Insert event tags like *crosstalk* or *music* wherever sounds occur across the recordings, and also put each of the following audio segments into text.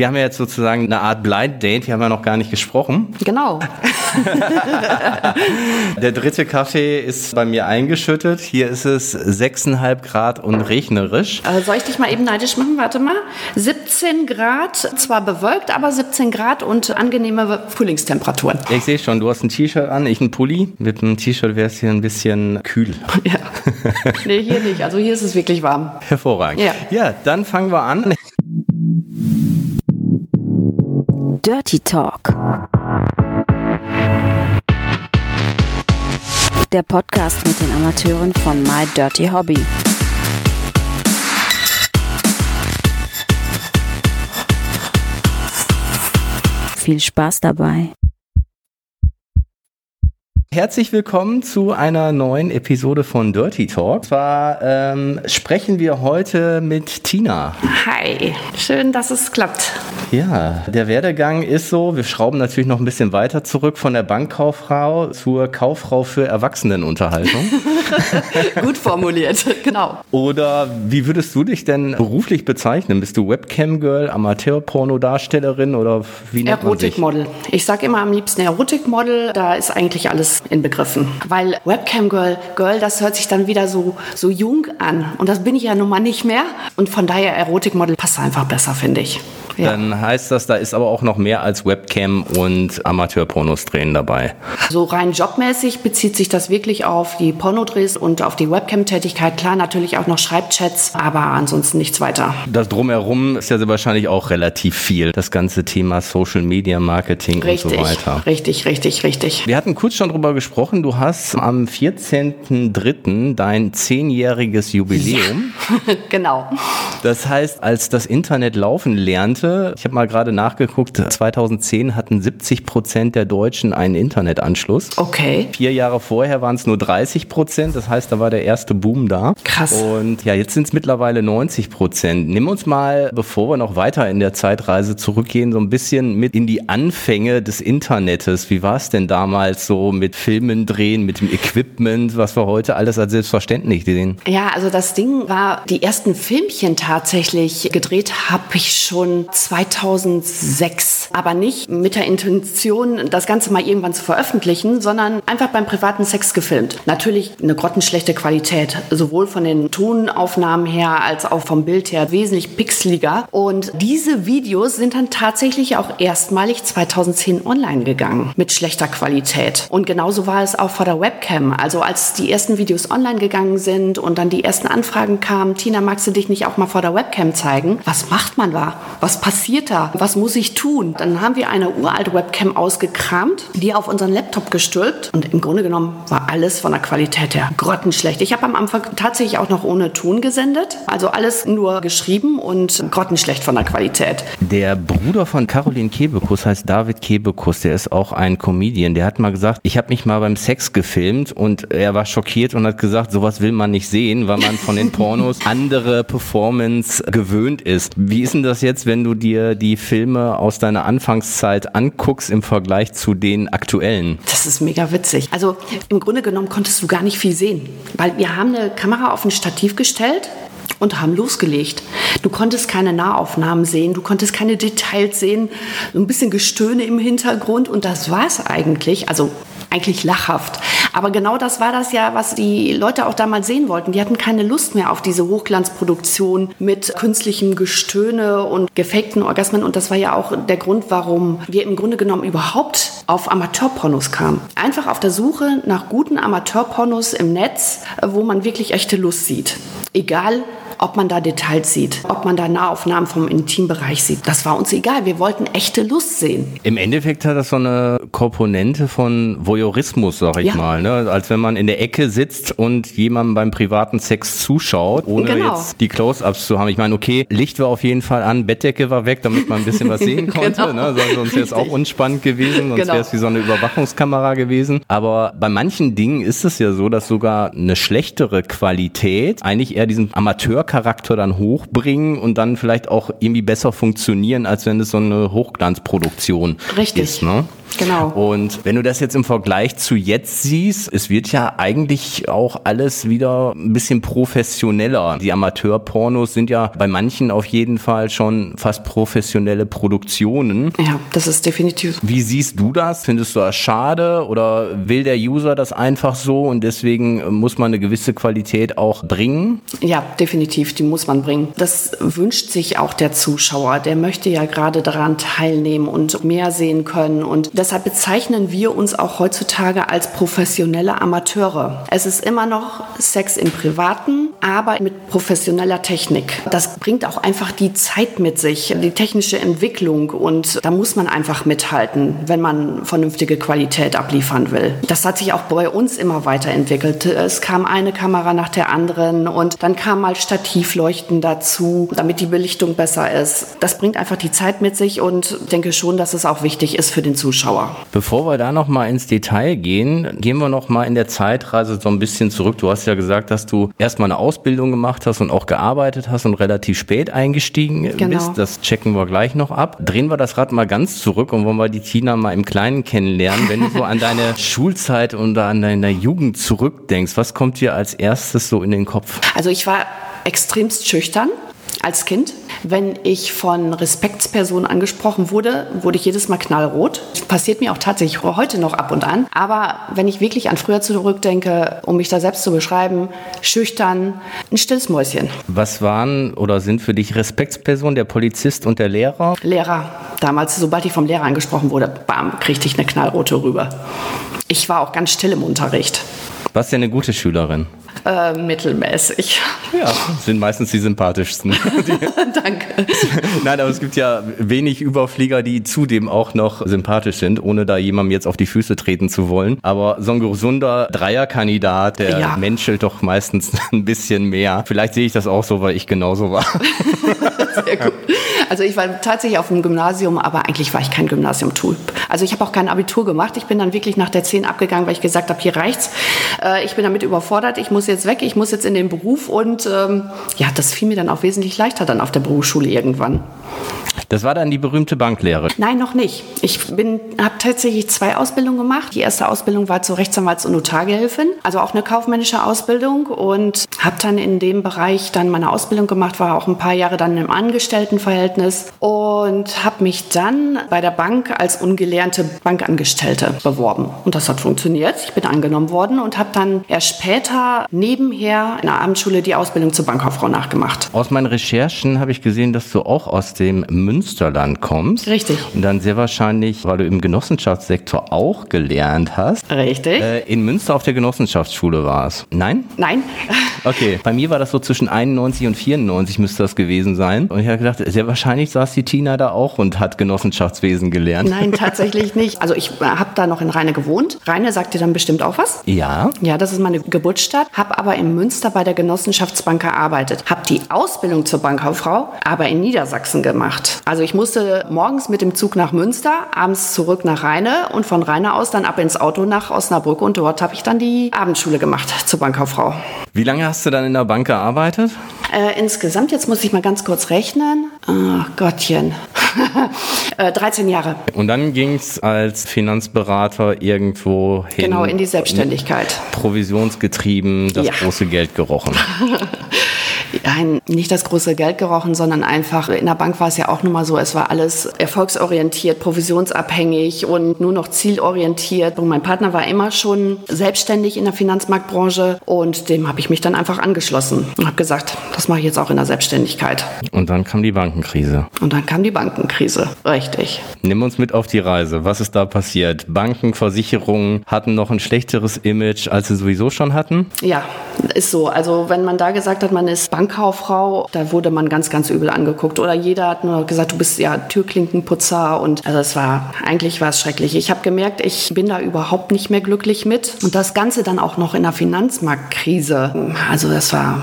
Wir haben ja jetzt sozusagen eine Art Blind Date, wir haben ja noch gar nicht gesprochen. Genau. *laughs* Der dritte Kaffee ist bei mir eingeschüttet. Hier ist es 6,5 Grad und regnerisch. Äh, soll ich dich mal eben neidisch machen? Warte mal. 17 Grad, zwar bewölkt, aber 17 Grad und angenehme Frühlingstemperaturen. Ich sehe schon, du hast ein T-Shirt an, ich ein Pulli. Mit einem T-Shirt wäre es hier ein bisschen kühl. *laughs* Ja. Nee, hier nicht. Also hier ist es wirklich warm. Hervorragend. Ja. ja, dann fangen wir an. Dirty Talk. Der Podcast mit den Amateuren von My Dirty Hobby. Viel Spaß dabei. Herzlich willkommen zu einer neuen Episode von Dirty Talk. Und zwar ähm, sprechen wir heute mit Tina. Hi. Schön, dass es klappt. Ja, der Werdegang ist so, wir schrauben natürlich noch ein bisschen weiter zurück von der Bankkauffrau zur Kauffrau für Erwachsenenunterhaltung. *laughs* Gut formuliert, genau. Oder wie würdest du dich denn beruflich bezeichnen? Bist du Webcam-Girl, Amateur-Pornodarstellerin oder wie nennt? Erotikmodel. Ich sage immer am liebsten Erotikmodel, da ist eigentlich alles inbegriffen. Weil Webcam Girl, Girl, das hört sich dann wieder so, so jung an. Und das bin ich ja nun mal nicht mehr. Und von daher Erotikmodel passt einfach besser, finde ich. Ja. Dann heißt das, da ist aber auch noch mehr als Webcam und Amateur-Pornos drehen dabei. So rein jobmäßig bezieht sich das wirklich auf die Pornodrehs und auf die Webcam-Tätigkeit. Klar, natürlich auch noch Schreibchats, aber ansonsten nichts weiter. Das Drumherum ist ja wahrscheinlich auch relativ viel. Das ganze Thema Social Media Marketing Richtig, und so weiter. richtig, richtig, richtig. Wir hatten kurz schon drüber gesprochen. Du hast am 14.03. dein zehnjähriges Jubiläum. *laughs* genau. Das heißt, als das Internet laufen lernte, ich habe mal gerade nachgeguckt, 2010 hatten 70 Prozent der Deutschen einen Internetanschluss. Okay. Vier Jahre vorher waren es nur 30 Prozent, das heißt, da war der erste Boom da. Krass. Und ja, jetzt sind es mittlerweile 90 Prozent. Nimm uns mal, bevor wir noch weiter in der Zeitreise zurückgehen, so ein bisschen mit in die Anfänge des Internetes. Wie war es denn damals so mit Filmen drehen, mit dem Equipment, was wir heute alles als selbstverständlich sehen? Ja, also das Ding war, die ersten Filmchen tatsächlich gedreht habe ich schon 2006. Aber nicht mit der Intention, das Ganze mal irgendwann zu veröffentlichen, sondern einfach beim privaten Sex gefilmt. Natürlich eine grottenschlechte Qualität, sowohl von den Tonaufnahmen her als auch vom Bild her wesentlich pixeliger. Und diese Videos sind dann tatsächlich auch erstmalig 2010 online gegangen mit schlechter Qualität. Und genauso war es auch vor der Webcam. Also als die ersten Videos online gegangen sind und dann die ersten Anfragen kamen, Tina, magst du dich nicht auch mal vor der Webcam zeigen? Was macht man da? Was passiert da? Was muss ich tun? Dann haben wir eine uralte Webcam ausgekramt, die auf unseren Laptop gestülpt und im Grunde genommen war alles von der Qualität her grottenschlecht. Ich habe am Anfang tatsächlich auch noch ohne Ton gesendet, also alles nur geschrieben und grottenschlecht von der Qualität. Der Bruder von Caroline Kebekus heißt David Kebekus, der ist auch ein Comedian. Der hat mal gesagt, ich habe mich mal beim Sex gefilmt und er war schockiert und hat gesagt, sowas will man nicht sehen, weil man von den *laughs* Pornos andere Performance gewöhnt ist. Wie ist denn das jetzt, wenn du dir die Filme aus deiner Anfangszeit anguckst im Vergleich zu den aktuellen? Das ist mega witzig. Also im Grunde genommen konntest du gar nicht viel sehen, weil wir haben eine Kamera auf ein Stativ gestellt und haben losgelegt. Du konntest keine Nahaufnahmen sehen, du konntest keine Details sehen, so ein bisschen Gestöhne im Hintergrund und das war es eigentlich. Also eigentlich lachhaft. Aber genau das war das ja, was die Leute auch damals sehen wollten. Die hatten keine Lust mehr auf diese Hochglanzproduktion mit künstlichem Gestöhne und gefakten Orgasmen. Und das war ja auch der Grund, warum wir im Grunde genommen überhaupt auf Amateurpornos kamen. Einfach auf der Suche nach guten Amateurpornos im Netz, wo man wirklich echte Lust sieht. Egal, ob man da Details sieht, ob man da Nahaufnahmen vom Intimbereich sieht. Das war uns egal. Wir wollten echte Lust sehen. Im Endeffekt hat das so eine Komponente von Voyeurismus, sag ich Ja. mal. Ne? Als wenn man in der Ecke sitzt und jemandem beim privaten Sex zuschaut, ohne Genau. jetzt die Close-Ups zu haben. Ich meine, okay, Licht war auf jeden Fall an, Bettdecke war weg, damit man ein bisschen was sehen *laughs* konnte. Genau. ne? Sonst- wäre es auch unspannend gewesen, sonst Genau. wäre es wie so eine Überwachungskamera gewesen. Aber bei manchen Dingen ist es ja so, dass sogar eine schlechtere Qualität eigentlich eher diesen Amateurcharakter dann hochbringen und dann vielleicht auch irgendwie besser funktionieren, als wenn es so eine Hochglanzproduktion Richtig. ist. Ne? Genau. Und wenn du das jetzt im Vergleich zu jetzt siehst, es wird ja eigentlich auch alles wieder ein bisschen professioneller. Die Amateurpornos sind ja bei manchen auf jeden Fall schon fast professionelle Produktionen. Ja, das ist definitiv. Wie siehst du das? Findest du das schade oder will der User das einfach so und deswegen muss man eine gewisse Qualität auch bringen? Ja, definitiv, die muss man bringen. Das wünscht sich auch der Zuschauer. Der möchte ja gerade daran teilnehmen und mehr sehen können. Und deshalb bezeichnen wir uns auch heutzutage als professionelle Amateure. Es ist immer noch Sex im Privaten, aber mit professioneller Technik. Das bringt auch einfach die Zeit mit sich, die technische Entwicklung und da muss man einfach mithalten, wenn man vernünftige Qualität abliefern will. Das hat sich auch bei uns immer weiterentwickelt. Es kam eine Kamera nach der anderen und dann kam mal Stativleuchten dazu, damit die Belichtung besser ist. Das bringt einfach die Zeit mit sich und denke schon, dass es auch wichtig ist für den Zuschauer. Bevor wir da noch mal ins Detail gehen, gehen wir noch mal in der Zeitreise so ein bisschen zurück. Du hast ja gesagt, dass du erstmal eine Ausbildung gemacht hast und auch gearbeitet hast und relativ spät eingestiegen Genau. bist. Das checken wir gleich noch ab. Drehen wir das Rad mal ganz zurück und wollen wir die Tina mal im Kleinen kennenlernen. Wenn du so an deine *laughs* Schulzeit und an deine Jugend zurückdenkst, was kommt dir als erstes so in den Kopf? Also ich war extremst schüchtern als Kind. Wenn ich von Respektspersonen angesprochen wurde, wurde ich jedes Mal knallrot. Passiert mir auch tatsächlich heute noch ab und an. Aber wenn ich wirklich an früher zurückdenke, um mich da selbst zu beschreiben, schüchtern, ein stilles Mäuschen. Was waren oder sind für dich Respektspersonen, der Polizist und der Lehrer? Lehrer, damals, sobald ich vom Lehrer angesprochen wurde, bam, kriegte ich eine knallrote rüber. Ich war auch ganz still im Unterricht. Warst ja eine gute Schülerin. Äh, mittelmäßig. Ja, sind meistens die sympathischsten. *laughs* Danke. *laughs* Nein, aber es gibt ja wenig Überflieger, die zudem auch noch sympathisch sind, ohne da jemandem jetzt auf die Füße treten zu wollen. Aber so ein gesunder Dreierkandidat, der Ja. menschelt doch meistens *laughs* ein bisschen mehr. Vielleicht sehe ich das auch so, weil ich genauso war. Sehr gut. Also ich war tatsächlich auf dem Gymnasium, aber eigentlich war ich kein Gymnasium-Typ. Also ich habe auch kein Abitur gemacht. Ich bin dann wirklich nach der 10 abgegangen, weil ich gesagt habe, hier reicht's. Äh, ich bin damit überfordert. Ich muss jetzt weg. Ich muss jetzt in den Beruf. Und ähm, ja, das fiel mir dann auch wesentlich leichter dann auf der Berufsschule irgendwann. Das war dann die berühmte Banklehre. Nein, noch nicht. Ich habe tatsächlich zwei Ausbildungen gemacht. Die erste Ausbildung war zur Rechtsanwalts- und Notargehilfin, also auch eine kaufmännische Ausbildung und habe dann in dem Bereich dann meine Ausbildung gemacht, war auch ein paar Jahre dann im Angestelltenverhältnis und habe mich dann bei der Bank als ungelernte Bankangestellte beworben. Und das hat funktioniert. Ich bin angenommen worden und habe dann erst später nebenher in der Abendschule die Ausbildung zur Bankkauffrau nachgemacht. Aus meinen Recherchen habe ich gesehen, dass du auch aus dem Münsterland kommst. Richtig. Und dann sehr wahrscheinlich, weil du im Genossenschaftssektor auch gelernt hast, Richtig? äh, in Münster auf der Genossenschaftsschule warst. Nein? Nein. *laughs* Okay, bei mir war das so zwischen 91 und 94 müsste das gewesen sein. Und ich habe gedacht, sehr wahrscheinlich saß die Tina da auch und hat Genossenschaftswesen gelernt. Nein, tatsächlich nicht. Also ich habe da noch in Rheine gewohnt. Rheine sagt dir dann bestimmt auch was. Ja, Ja, das ist meine Geburtsstadt, habe aber in Münster bei der Genossenschaftsbank gearbeitet. Habe die Ausbildung zur Bankkauffrau aber in Niedersachsen gemacht. Also ich musste morgens mit dem Zug nach Münster, abends zurück nach Rheine und von Rheine aus dann ab ins Auto nach Osnabrück und dort habe ich dann die Abendschule gemacht zur Bankkauffrau. wie lange hast du dann in der Bank gearbeitet? Äh, insgesamt, jetzt muss ich mal ganz kurz rechnen. Ach Gottchen. *laughs* äh, 13 Jahre. Und dann ging es als Finanzberater irgendwo hin. Genau, in die Selbstständigkeit. Provisionsgetrieben, das Ja. große Geld gerochen. *laughs* Nein, nicht das große Geld gerochen, sondern einfach, in der Bank war es ja auch nun mal so, es war alles erfolgsorientiert, provisionsabhängig und nur noch zielorientiert. Und mein Partner war immer schon selbstständig in der Finanzmarktbranche und dem habe ich mich dann einfach angeschlossen und habe gesagt, das mache ich jetzt auch in der Selbstständigkeit. Und dann kam die Bankenkrise. Und dann kam die Bankenkrise. Richtig. Nimm uns mit auf die Reise. Was ist da passiert? Banken, Versicherungen hatten noch ein schlechteres Image, als sie sowieso schon hatten? Ja, ist so. Also wenn man da gesagt hat, man ist Bankkauffrau, da wurde man ganz, ganz übel angeguckt. Oder jeder hat nur gesagt, du bist ja Türklinkenputzer. Und also es war, eigentlich war es schrecklich. Ich habe gemerkt, ich bin da überhaupt nicht mehr glücklich mit. Und das Ganze dann auch noch in der Finanzmarktkrise. Also das war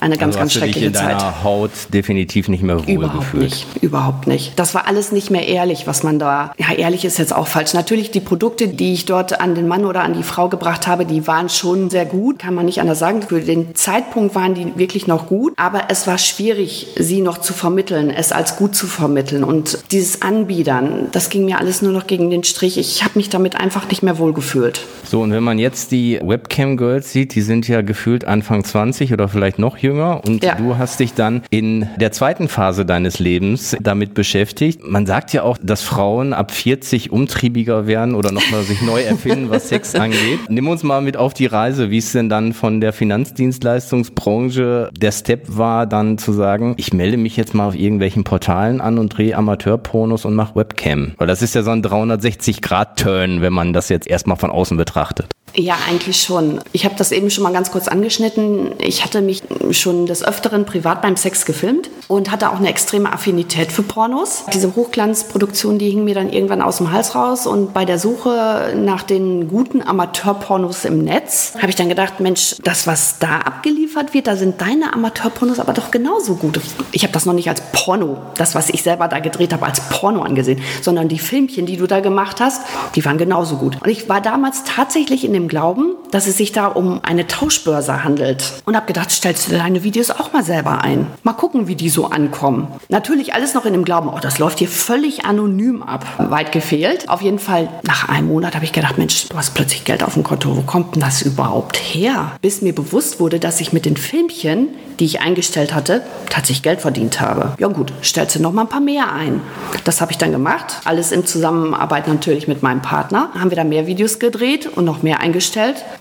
eine ganz, also ganz schreckliche in deiner Zeit. Haut definitiv nicht mehr wohl Überhaupt gefühlt. nicht, überhaupt nicht. Das war alles nicht mehr ehrlich, was man da, ja, ehrlich ist jetzt auch falsch. Natürlich, die Produkte, die ich dort an den Mann oder an die Frau gebracht habe, die waren schon sehr gut, kann man nicht anders sagen. Für den Zeitpunkt waren die wirklich noch gut. Gut, aber es war schwierig, sie noch zu vermitteln, es als gut zu vermitteln. Und dieses Anbiedern, das ging mir alles nur noch gegen den Strich. Ich habe mich damit einfach nicht mehr wohlgefühlt. So, und wenn man jetzt die Webcam-Girls sieht, die sind ja gefühlt Anfang 20 oder vielleicht noch jünger. Und ja. du hast dich dann in der zweiten Phase deines Lebens damit beschäftigt. Man sagt ja auch, dass Frauen ab 40 umtriebiger werden oder nochmal sich neu erfinden, was *laughs* Sex angeht. Nimm uns mal mit auf die Reise, wie es denn dann von der Finanzdienstleistungsbranche der Step war, dann zu sagen, ich melde mich jetzt mal auf irgendwelchen Portalen an und drehe Amateurpornos und mache Webcam. Weil das ist ja so ein 360-Grad-Turn, wenn man das jetzt erstmal von außen betrachtet. Ja, eigentlich schon. Ich habe das eben schon mal ganz kurz angeschnitten. Ich hatte mich schon des Öfteren privat beim Sex gefilmt und hatte auch eine extreme Affinität für Pornos. Diese Hochglanzproduktion, die hing mir dann irgendwann aus dem Hals raus und bei der Suche nach den guten Amateurpornos im Netz habe ich dann gedacht, Mensch, das, was da abgeliefert wird, da sind deine Amateurpornos aber doch genauso gut. Ich habe das noch nicht als Porno, das, was ich selber da gedreht habe, als Porno angesehen, sondern die Filmchen, die du da gemacht hast, die waren genauso gut. Und ich war damals tatsächlich in dem Glauben, dass es sich da um eine Tauschbörse handelt. Und habe gedacht, stellst du deine Videos auch mal selber ein. Mal gucken, wie die so ankommen. Natürlich alles noch in dem Glauben, oh, das läuft hier völlig anonym ab. Weit gefehlt. Auf jeden Fall, nach einem Monat habe ich gedacht, Mensch, du hast plötzlich Geld auf dem Konto. Wo kommt denn das überhaupt her? Bis mir bewusst wurde, dass ich mit den Filmchen, die ich eingestellt hatte, tatsächlich Geld verdient habe. Ja gut, stellst du noch mal ein paar mehr ein. Das habe ich dann gemacht. Alles in Zusammenarbeit natürlich mit meinem Partner. Haben wir da mehr Videos gedreht und noch mehr eingestellt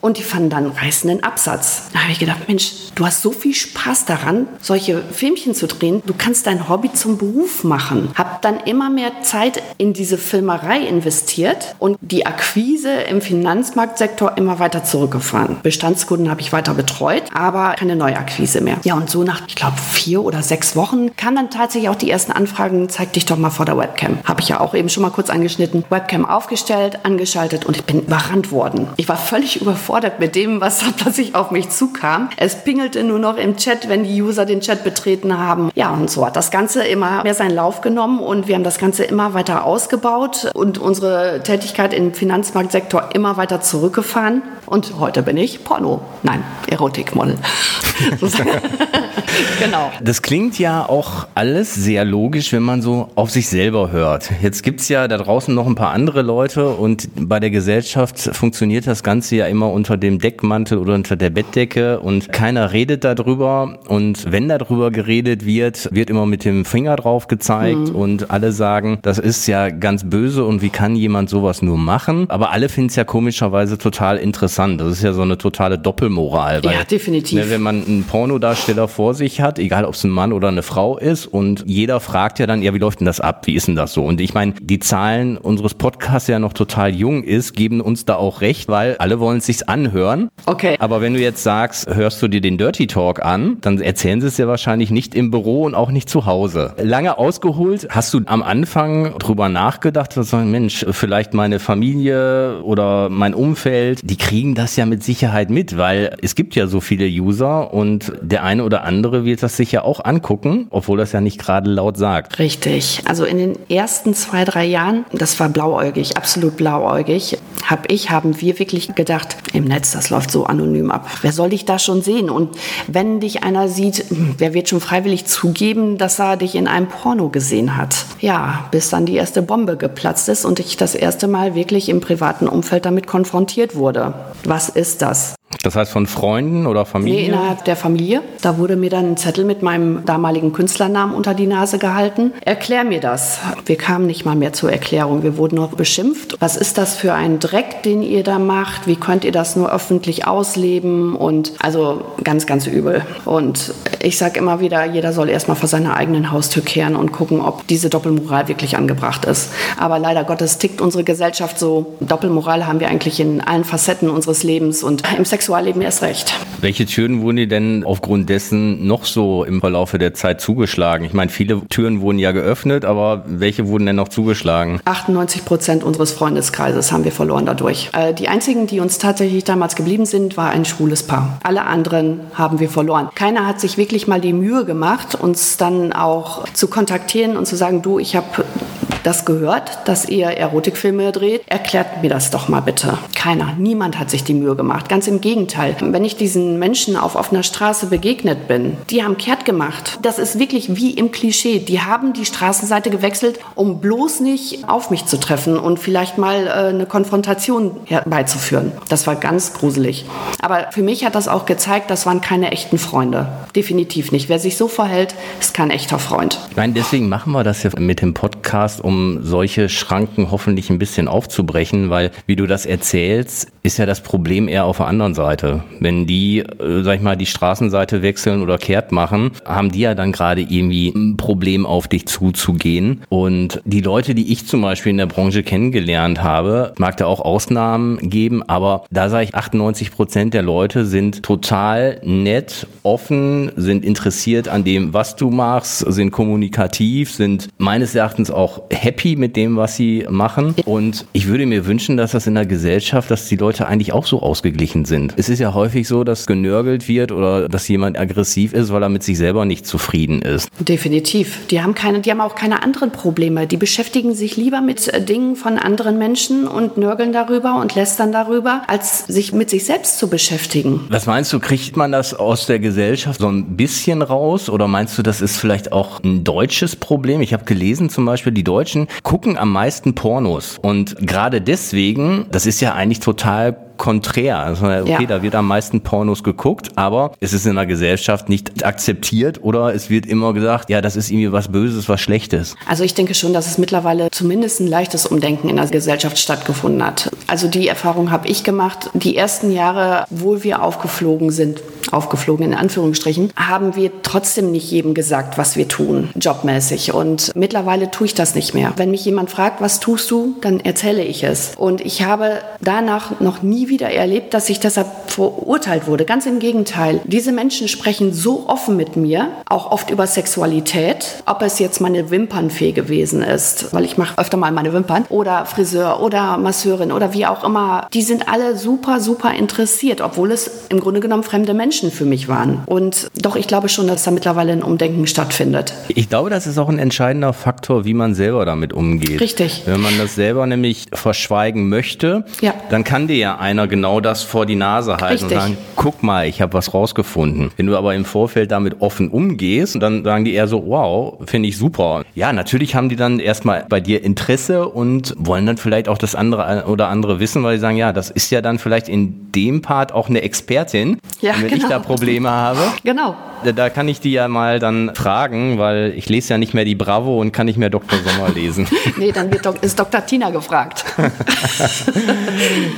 und die fanden dann reißenden Absatz. Da habe ich gedacht, Mensch, du hast so viel Spaß daran, solche Filmchen zu drehen. Du kannst dein Hobby zum Beruf machen. Hab dann immer mehr Zeit in diese Filmerei investiert und die Akquise im Finanzmarktsektor immer weiter zurückgefahren. Bestandskunden habe ich weiter betreut, aber keine Neuakquise mehr. Ja, und so nach, ich glaube, vier oder sechs Wochen kamen dann tatsächlich auch die ersten Anfragen, zeig dich doch mal vor der Webcam. Habe ich ja auch eben schon mal kurz angeschnitten. Webcam aufgestellt, angeschaltet und ich bin überrannt worden. Ich war völlig überfordert mit dem, was da plötzlich auf mich zukam. Es pingelte nur noch im Chat, wenn die User den Chat betreten haben. Ja, und so hat das Ganze immer mehr seinen Lauf genommen und wir haben das Ganze immer weiter ausgebaut und unsere Tätigkeit im Finanzmarktsektor immer weiter zurückgefahren. Und heute bin ich Porno, nein, Erotikmodel. *laughs* genau. Das klingt ja auch alles sehr logisch, wenn man so auf sich selber hört. Jetzt gibt es ja da draußen noch ein paar andere Leute und bei der Gesellschaft funktioniert das Ganze ja immer unter dem Deckmantel oder unter der Bettdecke und keiner redet darüber. Und wenn darüber geredet wird, wird immer mit dem Finger drauf gezeigt mhm. und alle sagen, das ist ja ganz böse und wie kann jemand sowas nur machen? Aber alle finden es ja komischerweise total interessant. Das ist ja so eine totale Doppelmoral. Weil, ja, definitiv. Ne, wenn man einen Pornodarsteller vor sich hat, egal ob es ein Mann oder eine Frau ist, und jeder fragt ja dann, ja, wie läuft denn das ab? Wie ist denn das so? Und ich meine, die Zahlen unseres Podcasts ja noch total jung ist, geben uns da auch recht, weil alle wollen es sich anhören. Okay. Aber wenn du jetzt sagst, hörst du dir den Dirty Talk an, dann erzählen sie es ja wahrscheinlich nicht im Büro und auch nicht zu Hause. Lange ausgeholt, hast du am Anfang drüber nachgedacht, dass sagen, Mensch, vielleicht meine Familie oder mein Umfeld, die kriegen das ja mit Sicherheit mit, weil es gibt ja so viele User und der eine oder andere wird das sich ja auch angucken, obwohl das ja nicht gerade laut sagt. Richtig. Also in den ersten zwei, drei Jahren, das war blauäugig, absolut blauäugig, habe ich, haben wir wirklich gedacht, im Netz, das läuft so anonym ab. Wer soll dich da schon sehen? Und wenn dich einer sieht, wer wird schon freiwillig zugeben, dass er dich in einem Porno gesehen hat? Ja, bis dann die erste Bombe geplatzt ist und ich das erste Mal wirklich im privaten Umfeld damit konfrontiert wurde. Was ist das? Das heißt von Freunden oder Familie? Nee, innerhalb der Familie. Da wurde mir dann ein Zettel mit meinem damaligen Künstlernamen unter die Nase gehalten. Erklär mir das. Wir kamen nicht mal mehr zur Erklärung. Wir wurden noch beschimpft. Was ist das für ein Dreck, den ihr da macht? Wie könnt ihr das nur öffentlich ausleben? Und also ganz, ganz übel. Und ich sage immer wieder, jeder soll erstmal vor seiner eigenen Haustür kehren und gucken, ob diese Doppelmoral wirklich angebracht ist. Aber leider Gottes tickt unsere Gesellschaft so. Doppelmoral haben wir eigentlich in allen Facetten unseres Lebens und im Sex Sexualleben erst recht. Welche Türen wurden dir denn aufgrund dessen noch so im Verlaufe der Zeit zugeschlagen? Ich meine, viele Türen wurden ja geöffnet, aber welche wurden denn noch zugeschlagen? 98 Prozent unseres Freundeskreises haben wir verloren dadurch. Äh, die einzigen, die uns tatsächlich damals geblieben sind, war ein schwules Paar. Alle anderen haben wir verloren. Keiner hat sich wirklich mal die Mühe gemacht, uns dann auch zu kontaktieren und zu sagen, du, ich habe das gehört, dass ihr Erotikfilme dreht. Erklärt mir das doch mal bitte. Keiner. Niemand hat sich die Mühe gemacht. Ganz im Gegenteil. Wenn ich diesen Menschen auf offener Straße begegnet bin, die haben kehrt gemacht. Das ist wirklich wie im Klischee. Die haben die Straßenseite gewechselt, um bloß nicht auf mich zu treffen und vielleicht mal äh, eine Konfrontation herbeizuführen. Das war ganz gruselig. Aber für mich hat das auch gezeigt, das waren keine echten Freunde. Definitiv nicht. Wer sich so verhält, ist kein echter Freund. Ich deswegen machen wir das ja mit dem Podcast, um solche Schranken hoffentlich ein bisschen aufzubrechen, weil, wie du das erzählst, ist ja das Problem eher auf der anderen Seite. Wenn die, äh, sag ich mal, die Straßenseite wechseln oder kehrt machen, haben die ja dann gerade irgendwie ein Problem auf dich zuzugehen. Und die Leute, die ich zum Beispiel in der Branche kennengelernt habe, mag da auch Ausnahmen geben, aber da sage ich, 98 Prozent der Leute sind total nett, offen, sind interessiert an dem, was du machst, sind kommunikativ, sind meines Erachtens auch happy mit dem, was sie machen. Und ich würde mir wünschen, dass das in der Gesellschaft, dass die Leute eigentlich auch so ausgeglichen sind. Es ist ja häufig so, dass genörgelt wird oder dass jemand aggressiv ist, weil er mit sich selber nicht zufrieden ist. Definitiv. Die haben keine, die haben auch keine anderen Probleme. Die beschäftigen sich lieber mit äh, Dingen von anderen Menschen und nörgeln darüber und lästern darüber, als sich mit sich selbst zu beschäftigen. Was meinst du, kriegt man das aus der Gesellschaft so ein bisschen raus oder meinst du, das ist vielleicht auch ein deutsches Problem? Ich habe gelesen zum Beispiel, die Deutschen gucken am meisten Pornos. Und gerade deswegen, das ist ja eigentlich total konträr. Also, okay, ja. da wird am meisten Pornos geguckt, aber es ist in der Gesellschaft nicht akzeptiert oder es wird immer gesagt, ja, das ist irgendwie was Böses, was Schlechtes. Also ich denke schon, dass es mittlerweile zumindest ein leichtes Umdenken in der Gesellschaft stattgefunden hat. Also die Erfahrung habe ich gemacht. Die ersten Jahre, wo wir aufgeflogen sind, aufgeflogen in Anführungsstrichen, haben wir trotzdem nicht jedem gesagt, was wir tun, jobmäßig. Und mittlerweile tue ich das nicht mehr. Wenn mich jemand fragt, was tust du, dann erzähle ich es. Und ich habe danach noch nie wieder erlebt, dass ich deshalb verurteilt wurde. Ganz im Gegenteil. Diese Menschen sprechen so offen mit mir, auch oft über Sexualität, ob es jetzt meine Wimpernfee gewesen ist, weil ich mache öfter mal meine Wimpern, oder Friseur oder Masseurin oder wie auch immer. Die sind alle super, super interessiert, obwohl es im Grunde genommen fremde Menschen für mich waren. Und doch, ich glaube schon, dass da mittlerweile ein Umdenken stattfindet. Ich glaube, das ist auch ein entscheidender Faktor, wie man selber damit umgeht. Richtig. Wenn man das selber nämlich verschweigen möchte, ja. dann kann dir ja einer einer genau das vor die Nase halten Richtig. und sagen, guck mal, ich habe was rausgefunden. Wenn du aber im Vorfeld damit offen umgehst, dann sagen die eher so, wow, finde ich super. Ja, natürlich haben die dann erstmal bei dir Interesse und wollen dann vielleicht auch das andere oder andere wissen, weil sie sagen, ja, das ist ja dann vielleicht in dem Part auch eine Expertin, ja, wenn genau. ich da Probleme habe. Genau. Da, kann ich die ja mal dann fragen, weil ich lese ja nicht mehr die Bravo und kann nicht mehr Dr. Sommer lesen. *laughs* nee, dann wird, ist Dr. Tina gefragt. *laughs*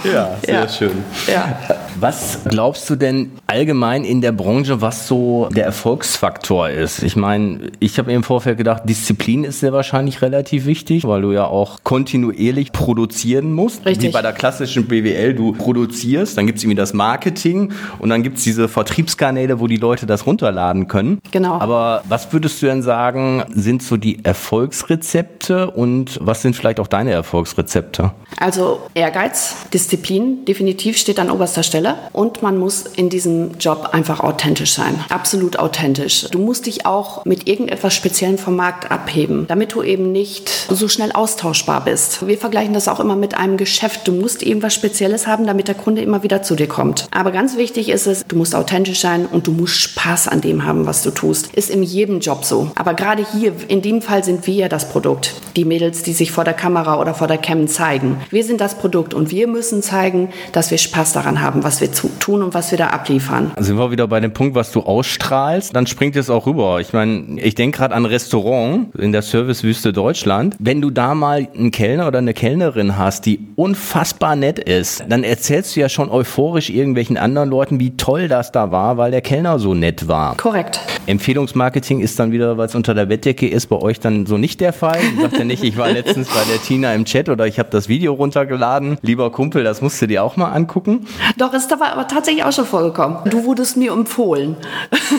ja, sehr ja. schön. Ja. Was glaubst du denn allgemein in der Branche, was so der Erfolgsfaktor ist? Ich meine, ich habe im Vorfeld gedacht, Disziplin ist sehr wahrscheinlich relativ wichtig, weil du ja auch kontinuierlich produzieren musst. Richtig. Wie bei der klassischen BWL, du produzierst, dann gibt es irgendwie das Marketing und dann gibt es diese Vertriebskanäle, wo die Leute das runterladen können. Genau. Aber was würdest du denn sagen, sind so die Erfolgsrezepte und was sind vielleicht auch deine Erfolgsrezepte? Also Ehrgeiz, Disziplin, definitiv steht an oberster Stelle. Stelle und man muss in diesem Job einfach authentisch sein. Absolut authentisch. Du musst dich auch mit irgendetwas Speziellen vom Markt abheben, damit du eben nicht so schnell austauschbar bist. Wir vergleichen das auch immer mit einem Geschäft. Du musst irgendwas Spezielles haben, damit der Kunde immer wieder zu dir kommt. Aber ganz wichtig ist es, du musst authentisch sein und du musst Spaß an dem haben, was du tust. Ist in jedem Job so. Aber gerade hier, in dem Fall sind wir ja das Produkt. Die Mädels, die sich vor der Kamera oder vor der Cam zeigen. Wir sind das Produkt und wir müssen zeigen, dass wir Spaß daran haben, was wir tun und was wir da abliefern. Sind wir wieder bei dem Punkt, was du ausstrahlst, dann springt es auch rüber. Ich meine, ich denke gerade an Restaurant in der Servicewüste Deutschland. Wenn du da mal einen Kellner oder eine Kellnerin hast, die unfassbar nett ist, dann erzählst du ja schon euphorisch irgendwelchen anderen Leuten, wie toll das da war, weil der Kellner so nett war. Korrekt. Empfehlungsmarketing ist dann wieder, weil es unter der Bettdecke ist, bei euch dann so nicht der Fall. Sagt ja nicht, ich war letztens bei der Tina im Chat oder ich habe das Video runtergeladen. Lieber Kumpel, das musst du dir auch mal angucken. Doch, das ist aber, tatsächlich auch schon vorgekommen. Du wurdest mir empfohlen.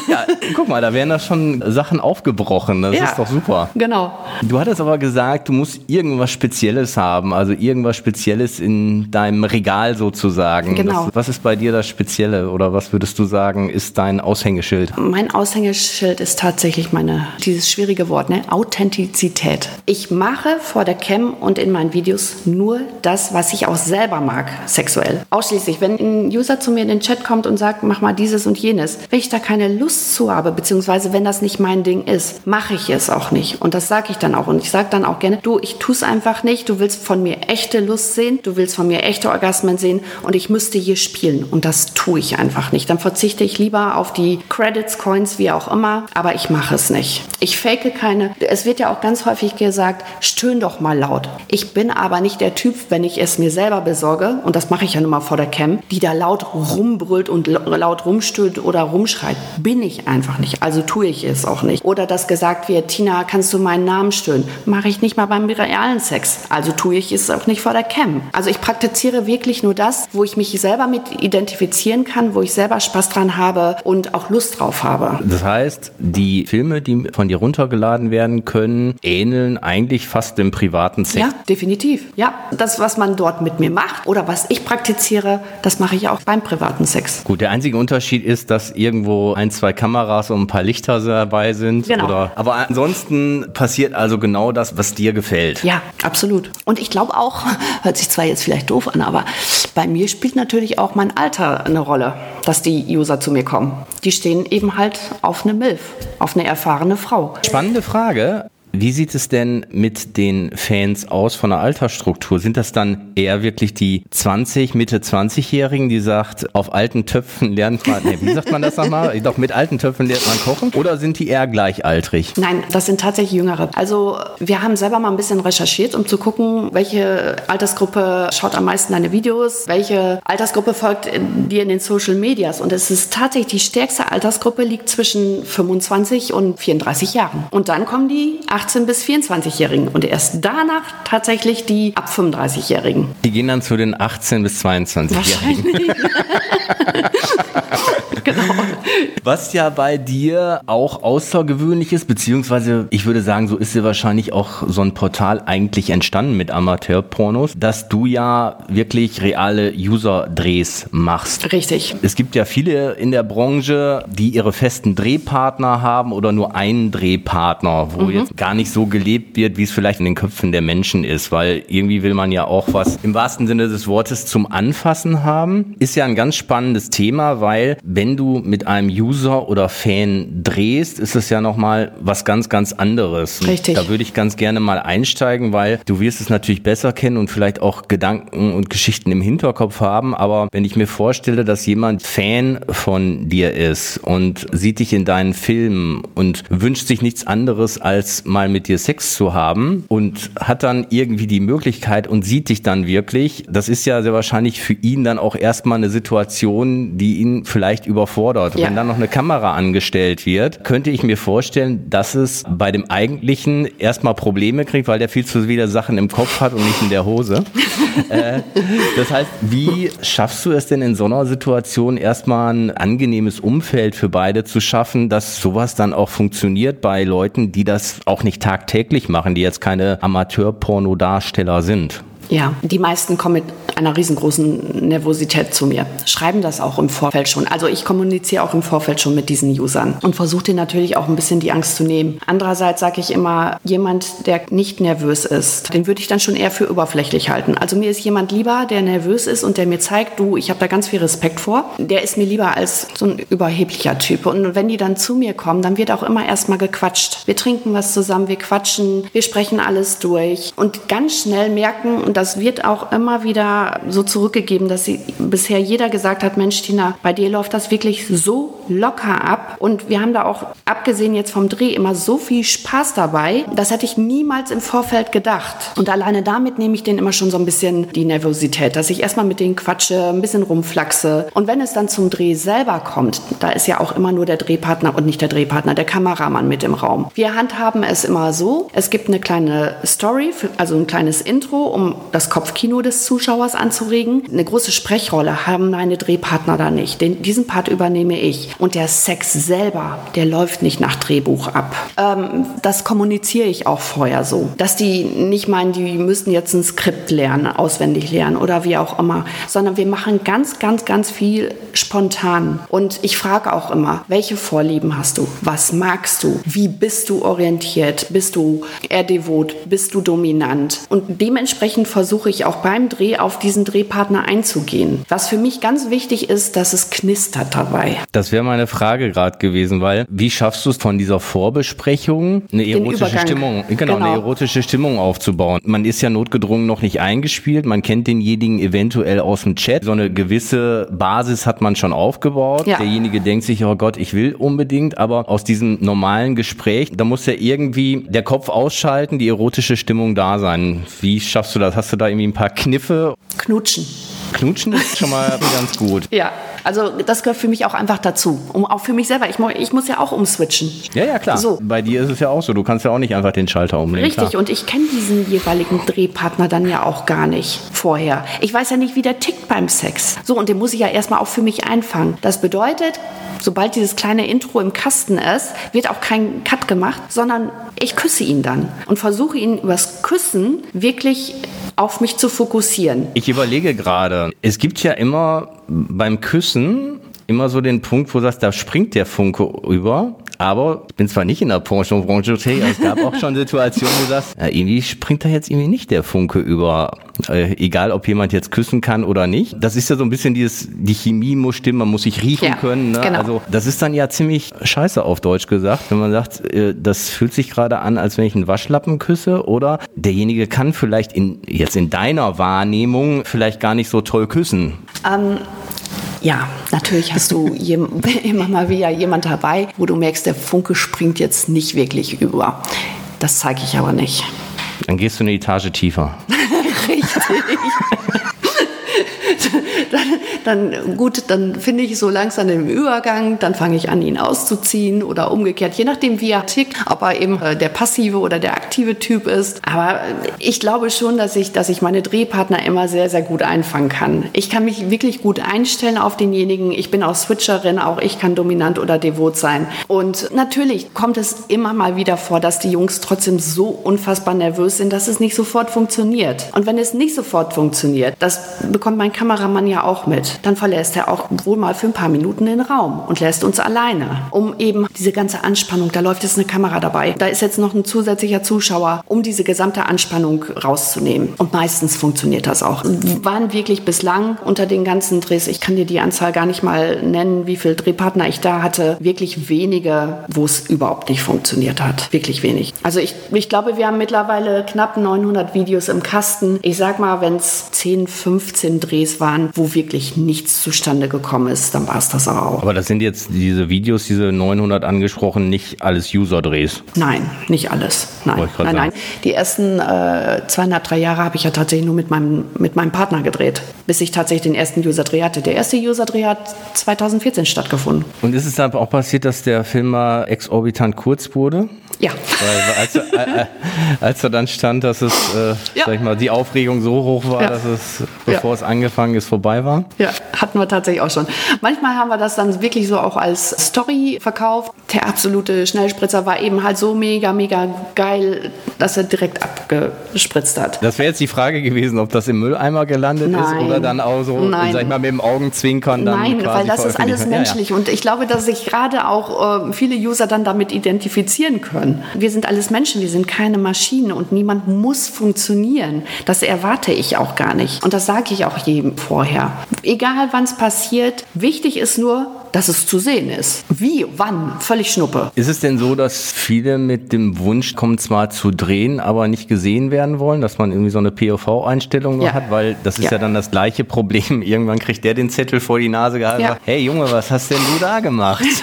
Ja, guck mal, da werden da schon Sachen aufgebrochen. Das Ja. ist doch super. Genau. Du hattest aber gesagt, du musst irgendwas Spezielles haben, also irgendwas Spezielles in deinem Regal sozusagen. Genau. Das, was ist bei dir das Spezielle oder was würdest du sagen, ist dein Aushängeschild? Mein Aushängeschild ist tatsächlich meine, dieses schwierige Wort, ne? Authentizität. Ich mache vor der Cam und in meinen Videos nur das, was ich auch selber mag, sexuell. Ausschließlich, wenn ein User zu mir in den Chat kommt und sagt, mach mal dieses und jenes, wenn ich da keine Lust zu habe, beziehungsweise wenn das nicht mein Ding ist, mache ich es auch nicht. Und das sage ich dann auch. Und ich sage dann auch gerne, du, ich tue es einfach nicht. Du willst von mir echte Lust sehen, du willst von mir echte Orgasmen sehen und ich müsste hier spielen. Und das tue ich einfach nicht. Dann verzichte ich lieber auf die Credits, Coins, wie auch immer, aber ich mache es nicht. Ich fake keine. Es wird ja auch ganz häufig gesagt, stöhn doch mal laut. Ich bin aber nicht der Typ, wenn ich es mir selber besorge, und das mache ich ja nun mal vor der Cam, die da laut rumbrüllt und la- laut rumstöhnt oder rumschreit. Bin ich einfach nicht. Also tue ich es auch nicht. Oder dass gesagt wird, Tina, kannst du meinen Namen stöhnen? Mache ich nicht mal beim realen Sex. Also tue ich es auch nicht vor der Cam. Also ich praktiziere wirklich nur das, wo ich mich selber mit identifizieren kann, wo ich selber Spaß dran habe und auch Lust drauf habe. Das heißt, die Filme, die von dir runtergeladen werden können, ähneln eigentlich fast dem privaten Sex. Ja, definitiv. Ja, das, was man dort mit mir macht oder was ich praktiziere, das mache ich auch beim privaten Sex. Gut, der einzige Unterschied ist, dass irgendwo ein, zwei Kameras und ein paar Lichter dabei sind. Genau. Oder, aber ansonsten passiert also genau das, was dir gefällt. Ja, absolut. Und ich glaube auch, *laughs* hört sich zwar jetzt vielleicht doof an, aber bei mir spielt natürlich auch mein Alter eine Rolle, dass die User zu mir kommen. Die stehen eben halt auf eine MILF, auf eine erfahrene Frau. Spannende Frage. Wie sieht es denn mit den Fans aus von der Altersstruktur? Sind das dann eher wirklich die 20, Mitte 20-Jährigen, die sagt, auf alten Töpfen lernt man, nee, wie sagt man das nochmal? *laughs* Doch, mit alten Töpfen lernt man kochen? Oder sind die eher gleichaltrig? Nein, das sind tatsächlich Jüngere. Also wir haben selber mal ein bisschen recherchiert, um zu gucken, welche Altersgruppe schaut am meisten deine Videos, welche Altersgruppe folgt dir in den Social Medias. Und es ist tatsächlich die stärkste Altersgruppe liegt zwischen 25 und 34 Jahren. Und dann kommen die 18 bis 24-Jährigen und erst danach tatsächlich die ab 35-Jährigen. Die gehen dann zu den 18 bis 22-Jährigen. Wahrscheinlich. *laughs* genau. Was ja bei dir auch außergewöhnlich ist, beziehungsweise ich würde sagen, so ist ja wahrscheinlich auch so ein Portal eigentlich entstanden mit Amateurpornos, dass du ja wirklich reale User-Drehs machst. Richtig. Es gibt ja viele in der Branche, die ihre festen Drehpartner haben oder nur einen Drehpartner, wo jetzt gar nicht so gelebt wird, wie es vielleicht in den Köpfen der Menschen ist, weil irgendwie will man ja auch was im wahrsten Sinne des Wortes zum Anfassen haben. Ist ja ein ganz spannendes Thema, weil wenn du mit einem User oder Fan drehst, ist es ja nochmal was ganz, ganz anderes. Und Richtig. Da würde ich ganz gerne mal einsteigen, weil du wirst es natürlich besser kennen und vielleicht auch Gedanken und Geschichten im Hinterkopf haben. Aber wenn ich mir vorstelle, dass jemand Fan von dir ist und sieht dich in deinen Filmen und wünscht sich nichts anderes, als mal mit dir Sex zu haben und hat dann irgendwie die Möglichkeit und sieht dich dann wirklich, das ist ja sehr wahrscheinlich für ihn dann auch erstmal eine Situation, die ihn vielleicht überfordert. Ja. Wenn dann noch eine Kamera angestellt wird, könnte ich mir vorstellen, dass es bei dem eigentlichen erstmal Probleme kriegt, weil der viel zu viele Sachen im Kopf hat und nicht in der Hose. *laughs* äh, das heißt, wie schaffst du es denn in so einer Situation erstmal ein angenehmes Umfeld für beide zu schaffen, dass sowas dann auch funktioniert bei Leuten, die das auch nicht tagtäglich machen, die jetzt keine Amateur-Porno-Darsteller sind? Ja, die meisten kommen mit einer riesengroßen Nervosität zu mir. Schreiben das auch im Vorfeld schon. Also ich kommuniziere auch im Vorfeld schon mit diesen Usern und versuche denen natürlich auch ein bisschen die Angst zu nehmen. Andererseits sage ich immer, jemand, der nicht nervös ist, den würde ich dann schon eher für oberflächlich halten. Also mir ist jemand lieber, der nervös ist und der mir zeigt, du, ich habe da ganz viel Respekt vor. Der ist mir lieber als so ein überheblicher Typ. Und wenn die dann zu mir kommen, dann wird auch immer erstmal gequatscht. Wir trinken was zusammen, wir quatschen, wir sprechen alles durch und ganz schnell merken, und das wird auch immer wieder so zurückgegeben, dass sie bisher jeder gesagt hat, Mensch, Tina, bei dir läuft das wirklich so locker ab und wir haben da auch, abgesehen jetzt vom Dreh, immer so viel Spaß dabei. Das hätte ich niemals im Vorfeld gedacht. Und alleine damit nehme ich denen immer schon so ein bisschen die Nervosität, dass ich erstmal mit denen quatsche, ein bisschen rumflaxe. Und wenn es dann zum Dreh selber kommt, da ist ja auch immer nur der Drehpartner und nicht der Drehpartner, der Kameramann mit im Raum. Wir handhaben es immer so, es gibt eine kleine Story, also ein kleines Intro, um das Kopfkino des Zuschauers anzuregen. Eine große Sprechrolle haben meine Drehpartner da nicht. Den, diesen Part übernehme ich. Und der Sex selber, der läuft nicht nach Drehbuch ab. Ähm, das kommuniziere ich auch vorher so, dass die nicht meinen, die müssten jetzt ein Skript lernen, auswendig lernen oder wie auch immer, sondern wir machen ganz, ganz, ganz viel spontan. Und ich frage auch immer, welche Vorlieben hast du? Was magst du? Wie bist du orientiert? Bist du eher devot? Bist du dominant? Und dementsprechend versuche ich auch beim Dreh auf diesen Drehpartner einzugehen. Was für mich ganz wichtig ist, dass es knistert dabei. Das wäre meine Frage gerade gewesen, weil wie schaffst du es von dieser Vorbesprechung eine erotische Stimmung, genau, genau, eine erotische Stimmung aufzubauen? Man ist ja notgedrungen noch nicht eingespielt, man kennt denjenigen eventuell aus dem Chat. So eine gewisse Basis hat man schon aufgebaut. Ja. Derjenige denkt sich, oh Gott, ich will unbedingt, aber aus diesem normalen Gespräch, da muss ja irgendwie der Kopf ausschalten, die erotische Stimmung da sein. Wie schaffst du das? Hast du da irgendwie ein paar Kniffe? Knutschen. Knutschen ist schon mal *laughs* ganz gut. Ja, also das gehört für mich auch einfach dazu. Um, auch für mich selber. Ich, ich muss ja auch umswitchen. Ja, ja, klar. So. Bei dir ist es ja auch so. Du kannst ja auch nicht einfach den Schalter umlegen. Richtig, klar. und ich kenne diesen jeweiligen Drehpartner dann ja auch gar nicht vorher. Ich weiß ja nicht, wie der tickt beim Sex. So, und den muss ich ja erstmal auch für mich einfangen. Das bedeutet, sobald dieses kleine Intro im Kasten ist, wird auch kein Cut gemacht, sondern ich küsse ihn dann und versuche ihn übers Küssen wirklich auf mich zu fokussieren. Ich überlege gerade, es gibt ja immer beim Küssen immer so den Punkt, wo du sagst, da springt der Funke über. Aber ich bin zwar nicht in der aber es gab auch schon Situationen, wo du sagst, ja, irgendwie springt da jetzt irgendwie nicht der Funke über. Äh, egal, ob jemand jetzt küssen kann oder nicht. Das ist ja so ein bisschen dieses, die Chemie muss stimmen, man muss sich riechen ja, können. Ne? Genau. Also das ist dann ja ziemlich scheiße auf Deutsch gesagt, wenn man sagt, äh, das fühlt sich gerade an, als wenn ich einen Waschlappen küsse oder derjenige kann vielleicht in, jetzt in deiner Wahrnehmung vielleicht gar nicht so toll küssen. Ähm, ja, natürlich hast du *laughs* immer mal wieder jemand dabei, wo du merkst, der Funke springt jetzt nicht wirklich über. Das zeige ich aber nicht. Dann gehst du eine Etage tiefer. *laughs* Richtig *laughs* dann, dann gut, dann finde ich so langsam im Übergang, dann fange ich an, ihn auszuziehen oder umgekehrt, je nachdem, wie er tickt, ob er eben äh, der passive oder der aktive Typ ist. Aber ich glaube schon, dass ich, dass ich meine Drehpartner immer sehr, sehr gut einfangen kann. Ich kann mich wirklich gut einstellen auf denjenigen. Ich bin auch Switcherin, auch ich kann dominant oder devot sein. Und natürlich kommt es immer mal wieder vor, dass die Jungs trotzdem so unfassbar nervös sind, dass es nicht sofort funktioniert. Und wenn es nicht sofort funktioniert, das bekommt mein Kameramann ja auch mit, dann verlässt er auch wohl mal für ein paar Minuten den Raum und lässt uns alleine, um eben diese ganze Anspannung, da läuft jetzt eine Kamera dabei, da ist jetzt noch ein zusätzlicher Zuschauer, um diese gesamte Anspannung rauszunehmen. Und meistens funktioniert das auch. Waren wirklich bislang unter den ganzen Drehs, ich kann dir die Anzahl gar nicht mal nennen, wie viele Drehpartner ich da hatte, wirklich wenige, wo es überhaupt nicht funktioniert hat. Wirklich wenig. Also ich, ich glaube, wir haben mittlerweile knapp 900 Videos im Kasten. Ich sag mal, wenn es 10, 15 Drehs waren, wo wirklich nichts zustande gekommen ist, dann war es das aber auch. Aber das sind jetzt diese Videos, diese 900 angesprochen, nicht alles User-Drehs? Nein, nicht alles. Nein, nein, nein. Die ersten äh, zweieinhalb, drei Jahre habe ich ja tatsächlich nur mit meinem, mit meinem Partner gedreht, bis ich tatsächlich den ersten User-Dreh hatte. Der erste User-Dreh hat 2014 stattgefunden. Und ist es dann auch passiert, dass der Film mal exorbitant kurz wurde? Ja. Weil, als, *laughs* äh, äh, als er dann stand, dass es, äh, ja. sag ich mal, die Aufregung so hoch war, ja. dass es, bevor ja. es angefangen ist, vorbei war? Ja, hatten wir tatsächlich auch schon. Manchmal haben wir das dann wirklich so auch als Story verkauft. Der absolute Schnellspritzer war eben halt so mega, mega geil, dass er direkt abgespritzt hat. Das wäre jetzt die Frage gewesen, ob das im Mülleimer gelandet Nein. ist oder dann auch so, Nein. sag ich mal, mit dem Augenzwinkern dann Nein, weil das ist alles menschlich und ich glaube, dass sich gerade auch äh, viele User dann damit identifizieren können. Wir sind alles Menschen, wir sind keine Maschinen und niemand muss funktionieren. Das erwarte ich auch gar nicht und das sage ich auch jedem vorher. Egal wann es passiert, wichtig ist nur, dass es zu sehen ist. Wie, wann, völlig schnuppe. Ist es denn so, dass viele mit dem Wunsch kommen, zwar zu drehen, aber nicht gesehen werden wollen, dass man irgendwie so eine POV-Einstellung Ja. hat? Weil das ist ja. Ja. dann das gleiche Problem. *laughs* Irgendwann kriegt der den Zettel vor die Nase gehalten Ja. und sagt, hey Junge, was hast denn du da gemacht? *laughs*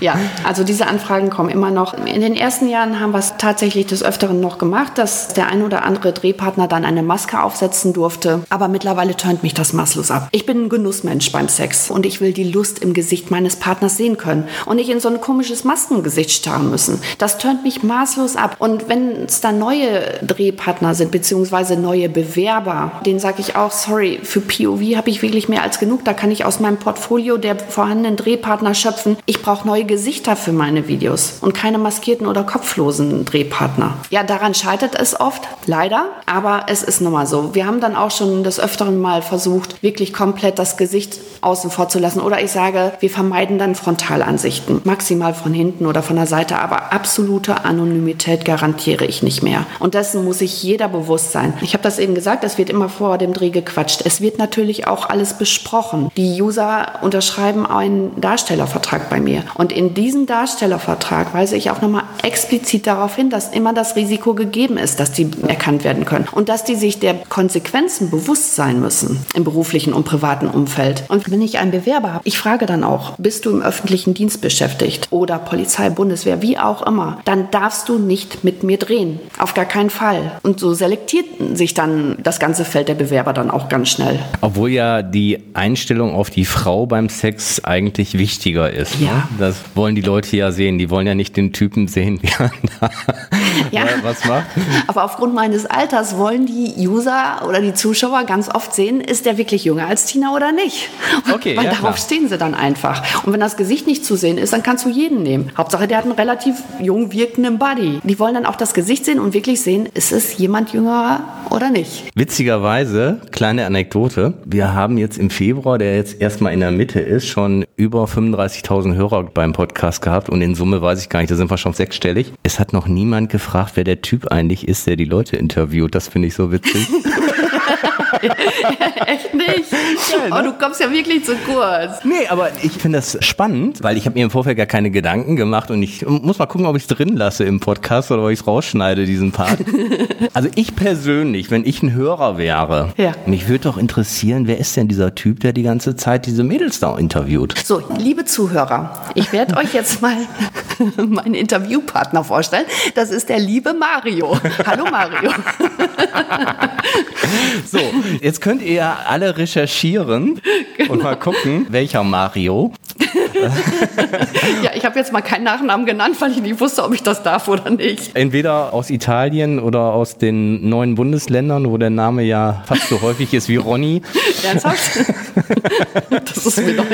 Ja, also diese Anfragen kommen immer noch. In den ersten Jahren haben wir es tatsächlich des Öfteren noch gemacht, dass der ein oder andere Drehpartner dann eine Maske aufsetzen durfte. Aber mittlerweile tönt mich das maßlos ab. Ich bin ein Genussmensch beim Sex und ich will die Lust im Gesicht meines Partners sehen können und nicht in so ein komisches Maskengesicht starren müssen. Das tönt mich maßlos ab. Und wenn es da neue Drehpartner sind, beziehungsweise neue Bewerber, denen sage ich auch, sorry, für POV habe ich wirklich mehr als genug. Da kann ich aus meinem Portfolio der vorhandenen Drehpartner schöpfen. Ich brauche neue Gesichter für meine Videos und keine maskierten oder kopflosen Drehpartner. Ja, daran scheitert es oft, leider, aber es ist nun mal so. Wir haben dann auch schon des Öfteren mal versucht, wirklich komplett das Gesicht außen vor zu lassen. Oder ich sage, wir vermeiden dann Frontalansichten, maximal von hinten oder von der Seite, aber absolute Anonymität garantiere ich nicht mehr. Und dessen muss sich jeder bewusst sein. Ich habe das eben gesagt, es wird immer vor dem Dreh gequatscht. Es wird natürlich auch alles besprochen. Die User unterschreiben einen Darstellervertrag bei mir. Und in diesem Darstellervertrag weise ich auch nochmal explizit darauf hin, dass immer das Risiko gegeben ist, dass die erkannt werden können. Und dass die sich der Konsequenzen bewusst sein müssen im beruflichen und privaten Umfeld. Und wenn ich einen Bewerber habe, ich frage dann auch, bist du im öffentlichen Dienst beschäftigt oder Polizei, Bundeswehr, wie auch immer, dann darfst du nicht mit mir drehen. Auf gar keinen Fall. Und so selektiert sich dann das ganze Feld der Bewerber dann auch ganz schnell. Obwohl ja die Einstellung auf die Frau beim Sex eigentlich wichtiger ist. Ne? Ja. Das wollen die Leute ja sehen. Die wollen ja nicht den Typen sehen, wie er da *laughs* Ja. *laughs* was macht. Aber aufgrund meines Alters wollen die User oder die Zuschauer ganz oft sehen, ist der wirklich jünger als Tina oder nicht. Okay, Weil ja, darauf klar. stehen sie dann einfach. Und wenn das Gesicht nicht zu sehen ist, dann kannst du jeden nehmen. Hauptsache, der hat einen relativ jung wirkenden Body. Die wollen dann auch das Gesicht sehen und wirklich sehen, ist es jemand jünger oder nicht. Witzigerweise, kleine Anekdote, wir haben jetzt im Februar, der jetzt erstmal in der Mitte ist, schon über 35.000 Hörer beim Podcast gehabt und in Summe weiß ich gar nicht, da sind wir schon sechsstellig. Es hat noch niemand gefragt, wer der Typ eigentlich ist, der die Leute interviewt. Das finde ich so witzig. *laughs* *laughs* Echt nicht? Oh, du kommst ja wirklich zu kurz. Nee, aber ich finde das spannend, weil ich habe mir im Vorfeld gar keine Gedanken gemacht und ich muss mal gucken, ob ich es drin lasse im Podcast oder ob ich es rausschneide, diesen Part. *laughs* also ich persönlich, wenn ich ein Hörer wäre, Ja. mich würde doch interessieren, wer ist denn dieser Typ, der die ganze Zeit diese Mädels da interviewt? So, liebe Zuhörer, ich werde euch jetzt mal *laughs* meinen Interviewpartner vorstellen. Das ist der liebe Mario. Hallo Mario. So, jetzt könnt ihr ja alle recherchieren und mal gucken, welcher Mario. Ja, ich habe jetzt mal keinen Nachnamen genannt, weil ich nicht wusste, ob ich das darf oder nicht. Entweder aus Italien oder aus den neuen Bundesländern, wo der Name ja fast so häufig ist wie Ronny. *laughs* Ernsthaft? *laughs* Das ist mir neu.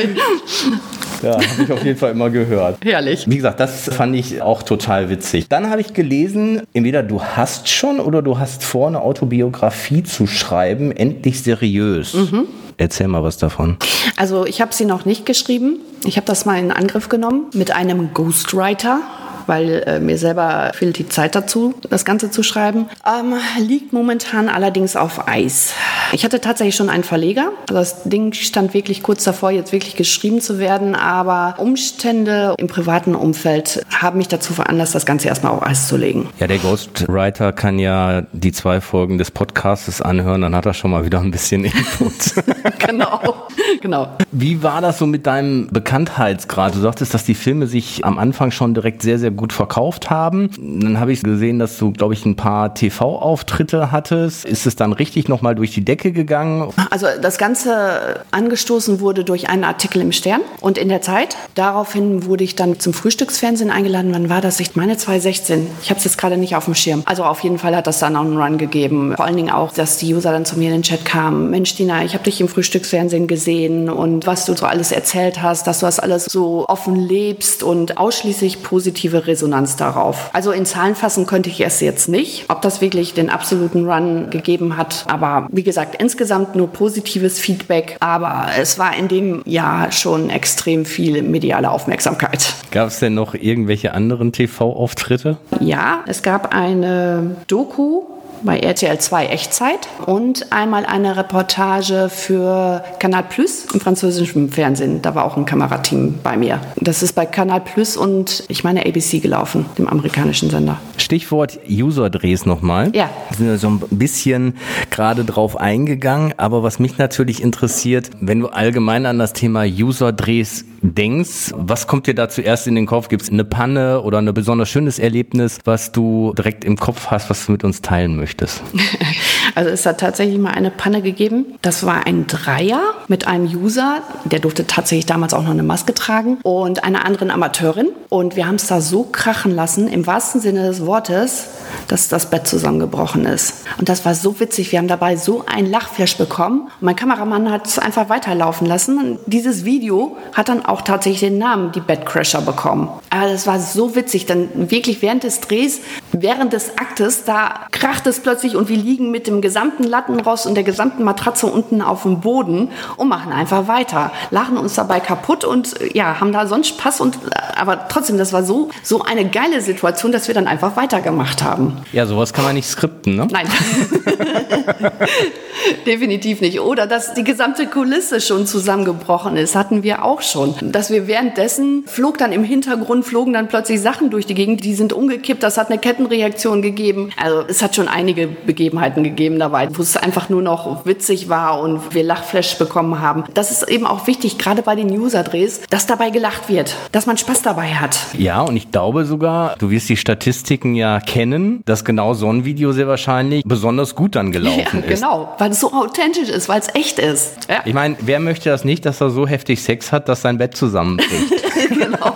Ja, habe ich auf jeden Fall immer gehört. Herrlich. Wie gesagt, das fand ich auch total witzig. Dann habe ich gelesen, entweder du hast schon oder du hast vor, eine Autobiografie zu schreiben, endlich seriös. Erzähl mal was davon. Also ich habe sie noch nicht geschrieben. Ich habe das mal in Angriff genommen mit einem Ghostwriter. Weil äh, mir selber fehlt die Zeit dazu, das Ganze zu schreiben. Ähm, liegt momentan allerdings auf Eis. Ich hatte tatsächlich schon einen Verleger. Also das Ding stand wirklich kurz davor, jetzt wirklich geschrieben zu werden. Aber Umstände im privaten Umfeld haben mich dazu veranlasst, das Ganze erstmal auf Eis zu legen. Ja, der Ghostwriter kann ja die zwei Folgen des Podcastes anhören, dann hat er schon mal wieder ein bisschen *laughs* Input. *laughs* genau, genau. Wie war das so mit deinem Bekanntheitsgrad? Du sagtest, dass die Filme sich am Anfang schon direkt sehr, sehr gut verkauft haben. Dann habe ich gesehen, dass du, glaube ich, ein paar TV-Auftritte hattest. Ist es dann richtig nochmal durch die Decke gegangen? Also das Ganze angestoßen wurde durch einen Artikel im Stern und in der Zeit. Daraufhin wurde ich dann zum Frühstücksfernsehen eingeladen. Wann war das? Ich meine 2016. Ich habe es jetzt gerade nicht auf dem Schirm. Also auf jeden Fall hat das dann auch einen Run gegeben. Vor allen Dingen auch, dass die User dann zu mir in den Chat kamen. Mensch, Dina, ich habe dich im Frühstücksfernsehen gesehen und was du so alles erzählt hast, dass du das alles so offen lebst und ausschließlich positive Resonanz darauf. Also in Zahlen fassen könnte ich es jetzt nicht, ob das wirklich den absoluten Run gegeben hat. Aber wie gesagt, insgesamt nur positives Feedback. Aber es war in dem Jahr schon extrem viel mediale Aufmerksamkeit. Gab es denn noch irgendwelche anderen TV-Auftritte? Ja, es gab eine Doku bei RTL 2 Echtzeit und einmal eine Reportage für Canal Plus im französischen Fernsehen. Da war auch ein Kamerateam bei mir. Das ist bei Canal Plus und ich meine ABC gelaufen, dem amerikanischen Sender. Stichwort User-Drehs nochmal. Ja. Wir sind ja so ein bisschen gerade drauf eingegangen, aber was mich natürlich interessiert, wenn du allgemein an das Thema User-Drehs denkst, was kommt dir da zuerst in den Kopf? Gibt es eine Panne oder ein besonders schönes Erlebnis, was du direkt im Kopf hast, was du mit uns teilen möchtest? *laughs* Also es hat tatsächlich mal eine Panne gegeben. Das war ein Dreier mit einem User, der durfte tatsächlich damals auch noch eine Maske tragen und einer anderen Amateurin. Und wir haben es da so krachen lassen, im wahrsten Sinne des Wortes, dass das Bett zusammengebrochen ist. Und das war so witzig. Wir haben dabei so ein Lachflash bekommen. Und mein Kameramann hat es einfach weiterlaufen lassen. Und dieses Video hat dann auch tatsächlich den Namen Die Bettcrasher bekommen. Aber das war so witzig. Dann wirklich während des Drehs, während des Aktes, da kracht es plötzlich und wir liegen mit dem gesamten Lattenrost und der gesamten Matratze unten auf dem Boden und machen einfach weiter. Lachen uns dabei kaputt und ja, haben da sonst Spaß und aber trotzdem, das war so, so eine geile Situation, dass wir dann einfach weitergemacht haben. Ja, sowas kann man nicht skripten, ne? Nein. *laughs* Definitiv nicht. Oder dass die gesamte Kulisse schon zusammengebrochen ist, hatten wir auch schon. Dass wir währenddessen flog dann im Hintergrund, flogen dann plötzlich Sachen durch die Gegend, die sind umgekippt, das hat eine Kettenreaktion gegeben. Also es hat schon einige Begebenheiten gegeben dabei, wo es einfach nur noch witzig war und wir Lachflash bekommen haben. Das ist eben auch wichtig, gerade bei den User-Drehs, dass dabei gelacht wird, dass man Spaß dabei hat. Ja, und ich glaube sogar, du wirst die Statistiken ja kennen, dass genau so ein Video sehr wahrscheinlich besonders gut dann gelaufen *laughs* ja, ist. Genau, weil es so authentisch ist, weil es echt ist. Ja. Ich meine, wer möchte das nicht, dass er so heftig Sex hat, dass sein Bett zusammenbricht? *laughs* genau.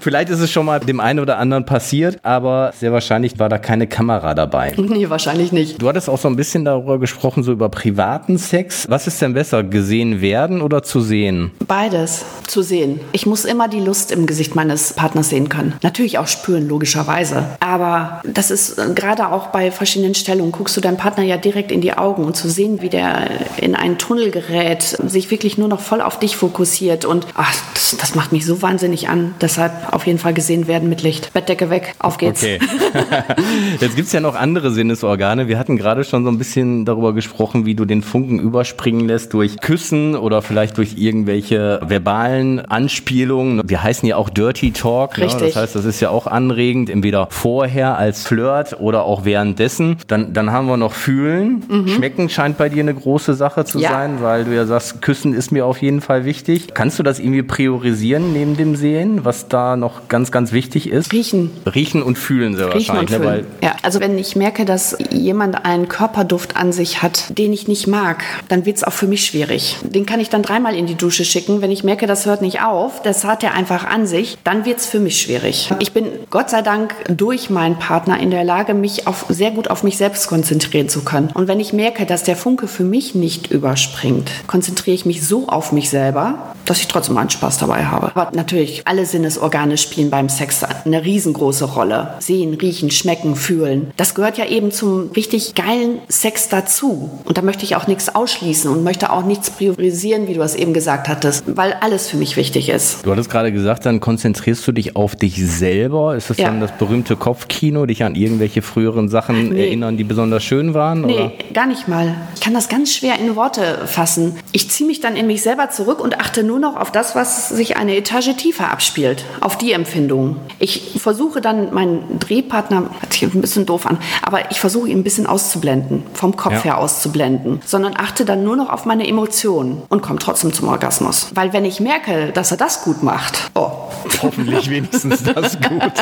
Vielleicht ist es schon mal dem einen oder anderen passiert, aber sehr wahrscheinlich war da keine Kamera dabei. Nee, wahrscheinlich nicht. Du hattest auch so ein bisschen darüber gesprochen, so über privaten Sex. Was ist denn besser, gesehen werden oder zu sehen? Beides zu sehen. Ich muss immer die Lust im Gesicht meines Partners sehen können. Natürlich auch spüren, logischerweise. Aber das ist äh, gerade auch bei verschiedenen Stellungen, guckst du deinem Partner ja direkt in die Augen und zu sehen, wie der in einen Tunnel gerät, sich wirklich nur noch voll auf dich fokussiert und ach, das, das macht mich so wahnsinnig an. Deshalb auf jeden Fall gesehen werden mit Licht. Bettdecke weg, auf geht's. Okay. *laughs* *laughs* Jetzt gibt's ja noch andere Sinnesorgane. Wir hatten gerade schon so ein bisschen darüber gesprochen, wie du den Funken überspringen lässt durch Küssen oder vielleicht durch irgendwelche verbalen Anspielungen. Wir heißen ja auch Dirty Talk. Ne? Richtig. Das heißt, das ist ja auch anregend, entweder vorher als Flirt oder auch währenddessen. Dann, dann haben wir noch Fühlen. Schmecken scheint bei dir eine große Sache zu Mhm. Ja. sein, weil du ja sagst, Küssen ist mir auf jeden Fall wichtig. Kannst du das irgendwie priorisieren neben dem Sehen, was da noch ganz, ganz wichtig ist? Riechen. Riechen und fühlen sehr Riechen und wahrscheinlich. fühlen. Ne? Ja, also wenn ich merke, dass jemand einen Körperduft an sich hat, den ich nicht mag, dann wird es auch für mich schwierig. Den kann ich dann dreimal in die Dusche schicken. Wenn ich merke, das hört nicht auf, das hat er einfach an sich, dann wird es für mich schwierig. Ich bin Gott sei Dank durch meinen Partner in der Lage, mich auf, sehr gut auf mich selbst konzentrieren zu können. Und wenn ich merke, dass der Funke für mich nicht überspringt, konzentriere ich mich so auf mich selber, dass ich trotzdem einen Spaß dabei habe. Aber natürlich, alle Sinnesorgane spielen beim Sex eine riesengroße Rolle. Sehen, riechen, schmecken, fühlen. Das gehört ja eben zum richtig geilen Sex dazu. Und da möchte ich auch nichts ausschließen und möchte auch nichts priorisieren, wie du es eben gesagt hattest, weil alles für mich wichtig ist. Du hattest gerade gesagt, dann konzentrierst du dich auf dich selber. Ist das Ja. dann das berühmte Kopfkino, dich an irgendwelche früheren Sachen Nee. erinnern, die besonders schön waren? Nee, Oder? gar nicht mal. Ich kann das ganz schwer in Worte fassen. Ich ziehe mich dann in mich selber zurück und achte nur noch auf das, was sich eine Etage tiefer abspielt, auf die Empfindung. Ich versuche dann meinen Drehpartner, hört sich ein bisschen doof an, aber ich versuche ihn ein bisschen auszublenden, vom Kopf Ja. her auszublenden, sondern achte dann nur noch auf meine Emotionen und komme trotzdem zum Orgasmus. Weil wenn ich merke, dass er das gut macht, oh, *laughs* Hoffentlich wenigstens das gut. *laughs*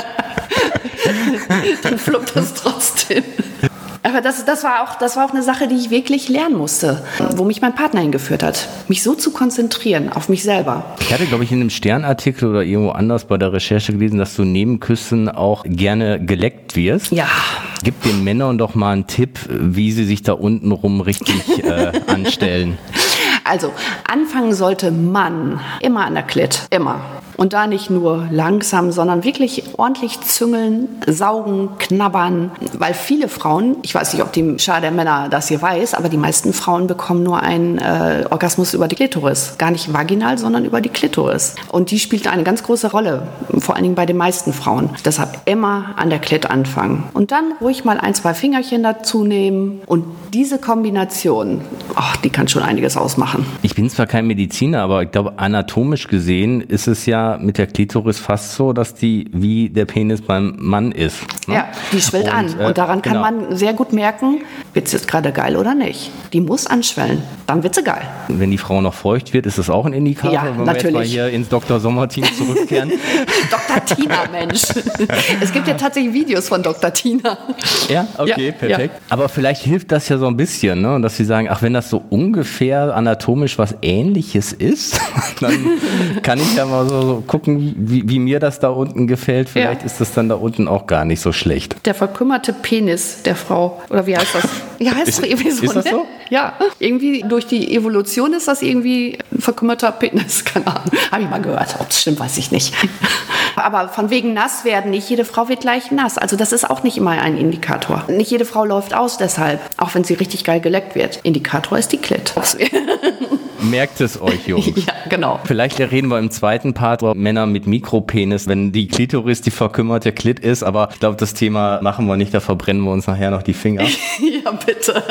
dann fluppt das trotzdem. Aber das, das, war auch, das war auch eine Sache, die ich wirklich lernen musste, wo mich mein Partner hingeführt hat. Mich so zu konzentrieren auf mich selber. Ich hatte, glaube ich, in einem Sternartikel oder irgendwo anders bei der Recherche gelesen, dass du neben Küssen auch gerne geleckt wirst. Ja, Gib den Männern doch mal einen Tipp, wie sie sich da unten rum richtig *laughs* äh, anstellen. also anfangen sollte man immer an der Klit. Immer. Und da nicht nur langsam, sondern wirklich ordentlich züngeln, saugen, knabbern. Weil viele Frauen, ich weiß nicht, ob die Schar der Männer das hier weiß, aber die meisten Frauen bekommen nur einen äh, Orgasmus über die Klitoris. Gar nicht vaginal, sondern über die Klitoris. Und die spielt eine ganz große Rolle, vor allen Dingen bei den meisten Frauen. Deshalb immer an der Klit anfangen. Und dann ruhig mal ein, zwei Fingerchen dazu nehmen. Und diese Kombination, ach, die kann schon einiges ausmachen. Ich bin zwar kein Mediziner, aber ich glaube, anatomisch gesehen ist es ja mit der Klitoris fast so, dass die wie der Penis beim Mann ist. Ne? Ja, die schwillt und, an. Äh, und daran kann genau. man sehr gut merken, wird es jetzt gerade geil oder nicht. Die muss anschwellen. Dann wird sie geil. Wenn die Frau noch feucht wird, ist das auch ein Indikator, ja, wenn natürlich. wir jetzt mal hier ins Dr. Sommer-Team *laughs* zurückkehren. Dr. Tina, Mensch. es gibt ja tatsächlich Videos von Dr. Tina. Ja, okay, ja, perfekt. Ja. Aber vielleicht hilft das ja so ein bisschen, ne? dass sie sagen, ach, wenn das so ungefähr anatomisch was ähnliches ist, *laughs* dann kann ich ja mal so, so gucken, wie, wie, mir das da unten gefällt. Vielleicht ja. ist das dann da unten auch gar nicht so schlecht. Der verkümmerte Penis der Frau, oder wie heißt das? *laughs* Ja, heißt ist, irgendwie so. Ist das ne? so? Ja, irgendwie durch die Evolution ist das irgendwie ein verkümmerter Penis. *laughs* Keine Ahnung. Habe ich mal gehört. Ob es stimmt, weiß ich nicht. *laughs* Aber von wegen nass werden, nicht jede Frau wird gleich nass. Also das ist auch nicht immer ein Indikator. Nicht jede Frau läuft aus deshalb, auch wenn sie richtig geil geleckt wird. Indikator ist die Klit. *laughs* Merkt es euch, Jungs. ja, genau. Vielleicht reden wir im zweiten Part über Männer mit Mikropenis, wenn die Klitoris die verkümmerte Klit ist. Aber ich glaube, das Thema machen wir nicht, da verbrennen wir uns nachher noch die Finger. ja, bitte.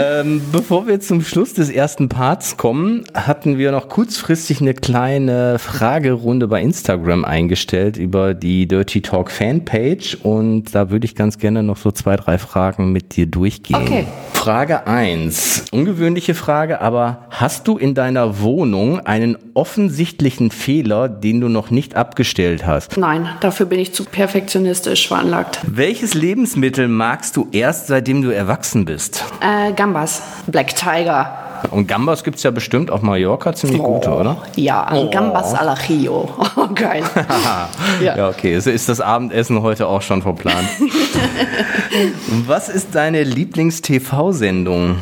Ähm, bevor wir zum Schluss des ersten Parts kommen, hatten wir noch kurzfristig eine kleine Fragerunde bei Instagram eingestellt über die Dirty Talk Fanpage und da würde ich ganz gerne noch so zwei, drei Fragen mit dir durchgehen. Okay. Frage 1. Ungewöhnliche Frage, aber hast du in deiner Wohnung einen offensichtlichen Fehler, den du noch nicht abgestellt hast? Nein, dafür bin ich zu perfektionistisch veranlagt. Welches Lebensmittel magst du erst, seitdem du erwachsen bist? Äh, Gambas. Black Tiger. Und Gambas gibt es ja bestimmt auf Mallorca ziemlich oh, gute, oder? Ja, oh. Gambas al Ajillo. *laughs* Oh, geil. ja. *laughs* ja, okay. Ist, ist das Abendessen heute auch schon verplant? *laughs* Was ist deine Lieblings-TV-Sendung?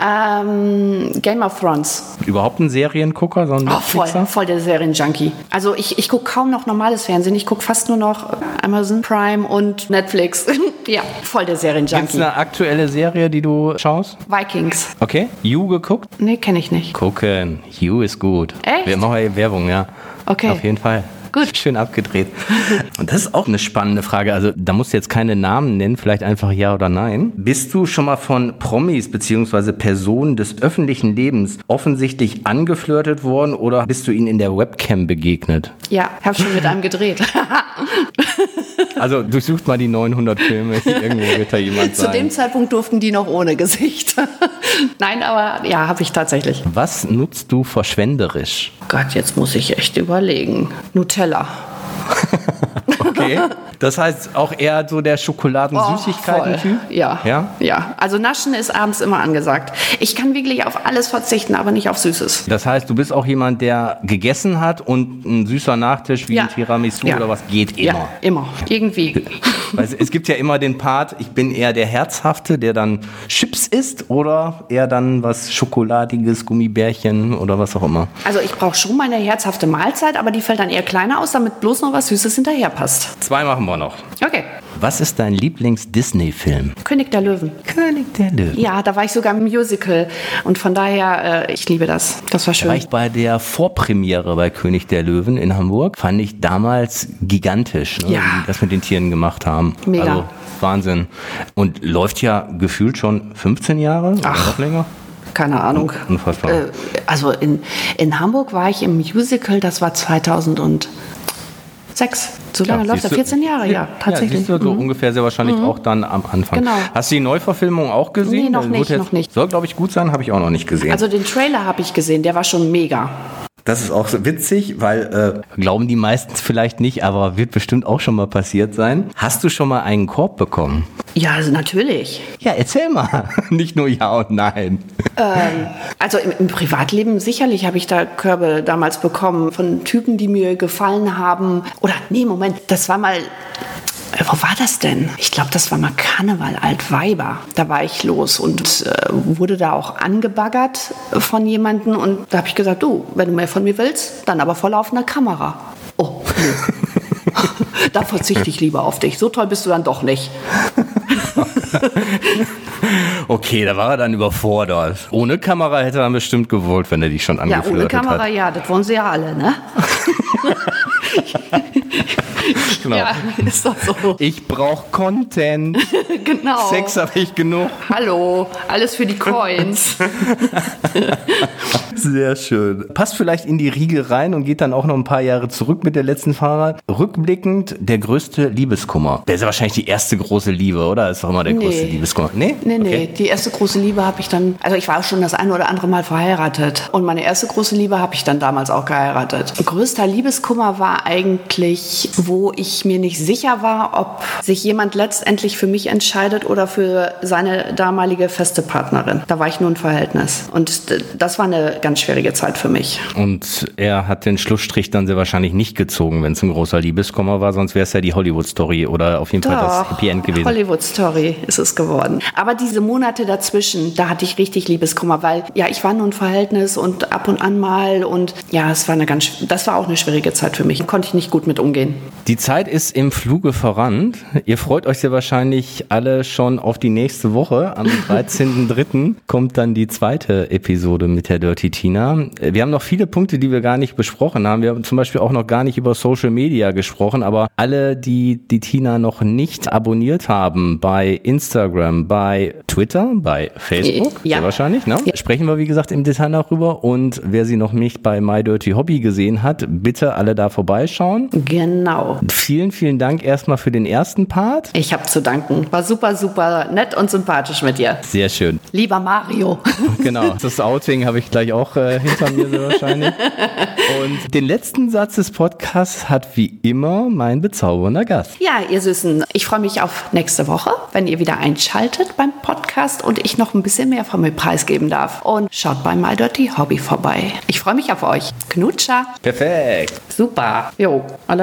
Ähm, Game of Thrones. Überhaupt ein Seriengucker? So ein oh, voll, voll der Serienjunkie. Also ich, ich gucke kaum noch normales Fernsehen. Ich gucke fast nur noch Amazon Prime und Netflix. *laughs* ja, voll der Serienjunkie. Gibt es eine aktuelle Serie, die du schaust? Vikings. Okay. You geguckt? Nee, kenne ich nicht. Gucken. You ist gut. Echt? Wir machen ja Werbung, ja. Okay. Auf jeden Fall. Gut. Schön abgedreht. Und das ist auch eine spannende Frage. Also da musst du jetzt keine Namen nennen, vielleicht einfach ja oder nein. Bist du schon mal von Promis beziehungsweise Personen des öffentlichen Lebens offensichtlich angeflirtet worden oder bist du ihnen in der Webcam begegnet? Ja, habe schon mit einem gedreht. *laughs* also durchsucht mal die 900 Filme, *laughs* irgendwo wird da jemand sein. Zu dem Zeitpunkt durften die noch ohne Gesicht. *laughs* Nein, aber ja, habe ich tatsächlich. Was nutzt du verschwenderisch? Gott, jetzt muss ich echt überlegen. Nutella. *laughs* okay. Das heißt auch eher so der Schokoladen-Süßigkeiten-Typ? Oh, ja. ja. Ja. Also Naschen ist abends immer angesagt. Ich kann wirklich auf alles verzichten, aber nicht auf Süßes. Das heißt, du bist auch jemand, der gegessen hat und ein süßer Nachtisch wie ja. ein Tiramisu ja. oder was geht immer. Ja, immer. Irgendwie. *laughs* Weil es gibt ja immer den Part, ich bin eher der Herzhafte, der dann Chips isst oder eher dann was Schokoladiges, Gummibärchen oder was auch immer. Also ich brauche schon meine herzhafte Mahlzeit, aber die fällt dann eher kleiner aus, damit bloß noch was Süßes hinterher passt. Zwei machen wir noch. Okay. Was ist dein Lieblings-Disney-Film? König der Löwen. König der Löwen. Ja, da war ich sogar im Musical und von daher, äh, ich liebe das. Das war schön. Ich bei der Vorpremiere bei König der Löwen in Hamburg, fand ich damals gigantisch, ne, ja. wie die das mit den Tieren gemacht haben. Mega. Also Wahnsinn. Und läuft ja gefühlt schon 15 Jahre Ach. oder noch länger keine Ahnung. Unfassbar. Äh, also in, in Hamburg war ich im Musical, das war 2000 und Sechs. So lange ja, läuft er. 14 Jahre, ja, tatsächlich. Ja, du, so mhm. ungefähr sehr wahrscheinlich mhm. auch dann am Anfang. Genau. Hast du die Neuverfilmung auch gesehen? Nee, noch nicht, noch nicht. Soll, glaube ich, gut sein, habe ich auch noch nicht gesehen. Also den Trailer habe ich gesehen, der war schon mega. Das ist auch so witzig, weil äh, glauben die meistens vielleicht nicht, aber wird bestimmt auch schon mal passiert sein. Hast du schon mal einen Korb bekommen? Ja, also natürlich. Ja, erzähl mal. *laughs* nicht nur ja und nein. Ähm, also im, im, Privatleben sicherlich habe ich da Körbe damals bekommen von Typen, die mir gefallen haben. Oder nee, Moment, das war mal wo war das denn? Ich glaube, das war mal Karneval Altweiber. Da war ich los und äh, wurde da auch angebaggert von jemandem und da habe ich gesagt, du, wenn du mehr von mir willst, dann aber vor laufender Kamera. Oh, nee. *laughs* da verzichte ich lieber auf dich. So toll bist du dann doch nicht. *laughs* okay, da war er dann überfordert. Ohne Kamera hätte er bestimmt gewollt, wenn er dich schon angeflirtet hat. Ja, ohne Kamera, hat. ja, das wollen sie ja alle, ne? *laughs* genau. Ja, ist doch so. Ich brauche Content. *laughs* genau. Sex habe ich genug. Hallo, alles für die Coins. *laughs* Sehr schön. Passt vielleicht in die Riege rein und geht dann auch noch ein paar Jahre zurück mit der letzten Fahrrad. Rückblickend der größte Liebeskummer. Der ist ja wahrscheinlich die erste große Liebe, oder? Ist doch immer der nee. größte Liebeskummer. Nee? Nee, nee. Okay. Die erste große Liebe habe ich dann, also ich war auch schon das eine oder andere Mal verheiratet. Und meine erste große Liebe habe ich dann damals auch geheiratet. Größter Liebeskummer war eigentlich, wo ich mir nicht sicher war, ob sich jemand letztendlich für mich entscheidet oder für seine damalige feste Partnerin. Da war ich nur ein Verhältnis. Und das war eine ganz schwierige Zeit für mich. Und er hat den Schlussstrich dann sehr wahrscheinlich nicht gezogen, wenn es ein großer Liebeskummer war, sonst wäre es ja die Hollywood-Story oder auf jeden Doch, Fall das Happy End gewesen. Hollywood-Story ist es geworden. Aber diese Monate dazwischen, da hatte ich richtig Liebeskummer, weil ja, ich war nur ein Verhältnis und ab und an mal und ja, es war eine ganz, das war auch eine schwierige Zeit für mich. Konnte ich nicht gut mit umgehen. Die Zeit ist im Fluge voran. Ihr freut euch ja wahrscheinlich alle schon auf die nächste Woche. Am *laughs* 13.03. kommt dann die zweite Episode mit der Dirty Tina. Wir haben noch viele Punkte, die wir gar nicht besprochen haben. Wir haben zum Beispiel auch noch gar nicht über Social Media gesprochen, aber alle, die die Tina noch nicht abonniert haben bei Instagram, bei Twitter, bei Facebook, ja. sehr wahrscheinlich, ne? Ja. sprechen wir wie gesagt im Detail darüber. Und wer sie noch nicht bei My Dirty Hobby gesehen hat, bitte alle da vorbeischauen. Genau. Vielen, vielen Dank erstmal für den ersten Part. Ich habe zu danken. War super, super nett und sympathisch mit dir. Sehr schön. Lieber Mario. *laughs* Genau. Das Outing habe ich gleich auch äh, hinter mir sehr wahrscheinlich. *laughs* Und den letzten Satz des Podcasts hat wie immer mein bezaubernder Gast. Ja, ihr Süßen, ich freue mich auf nächste Woche, wenn ihr wieder einschaltet beim Podcast und ich noch ein bisschen mehr von mir preisgeben darf. Und schaut bei My Dirty Hobby vorbei. Ich freue mich auf euch. Knutscher. Perfekt. Super. Jo,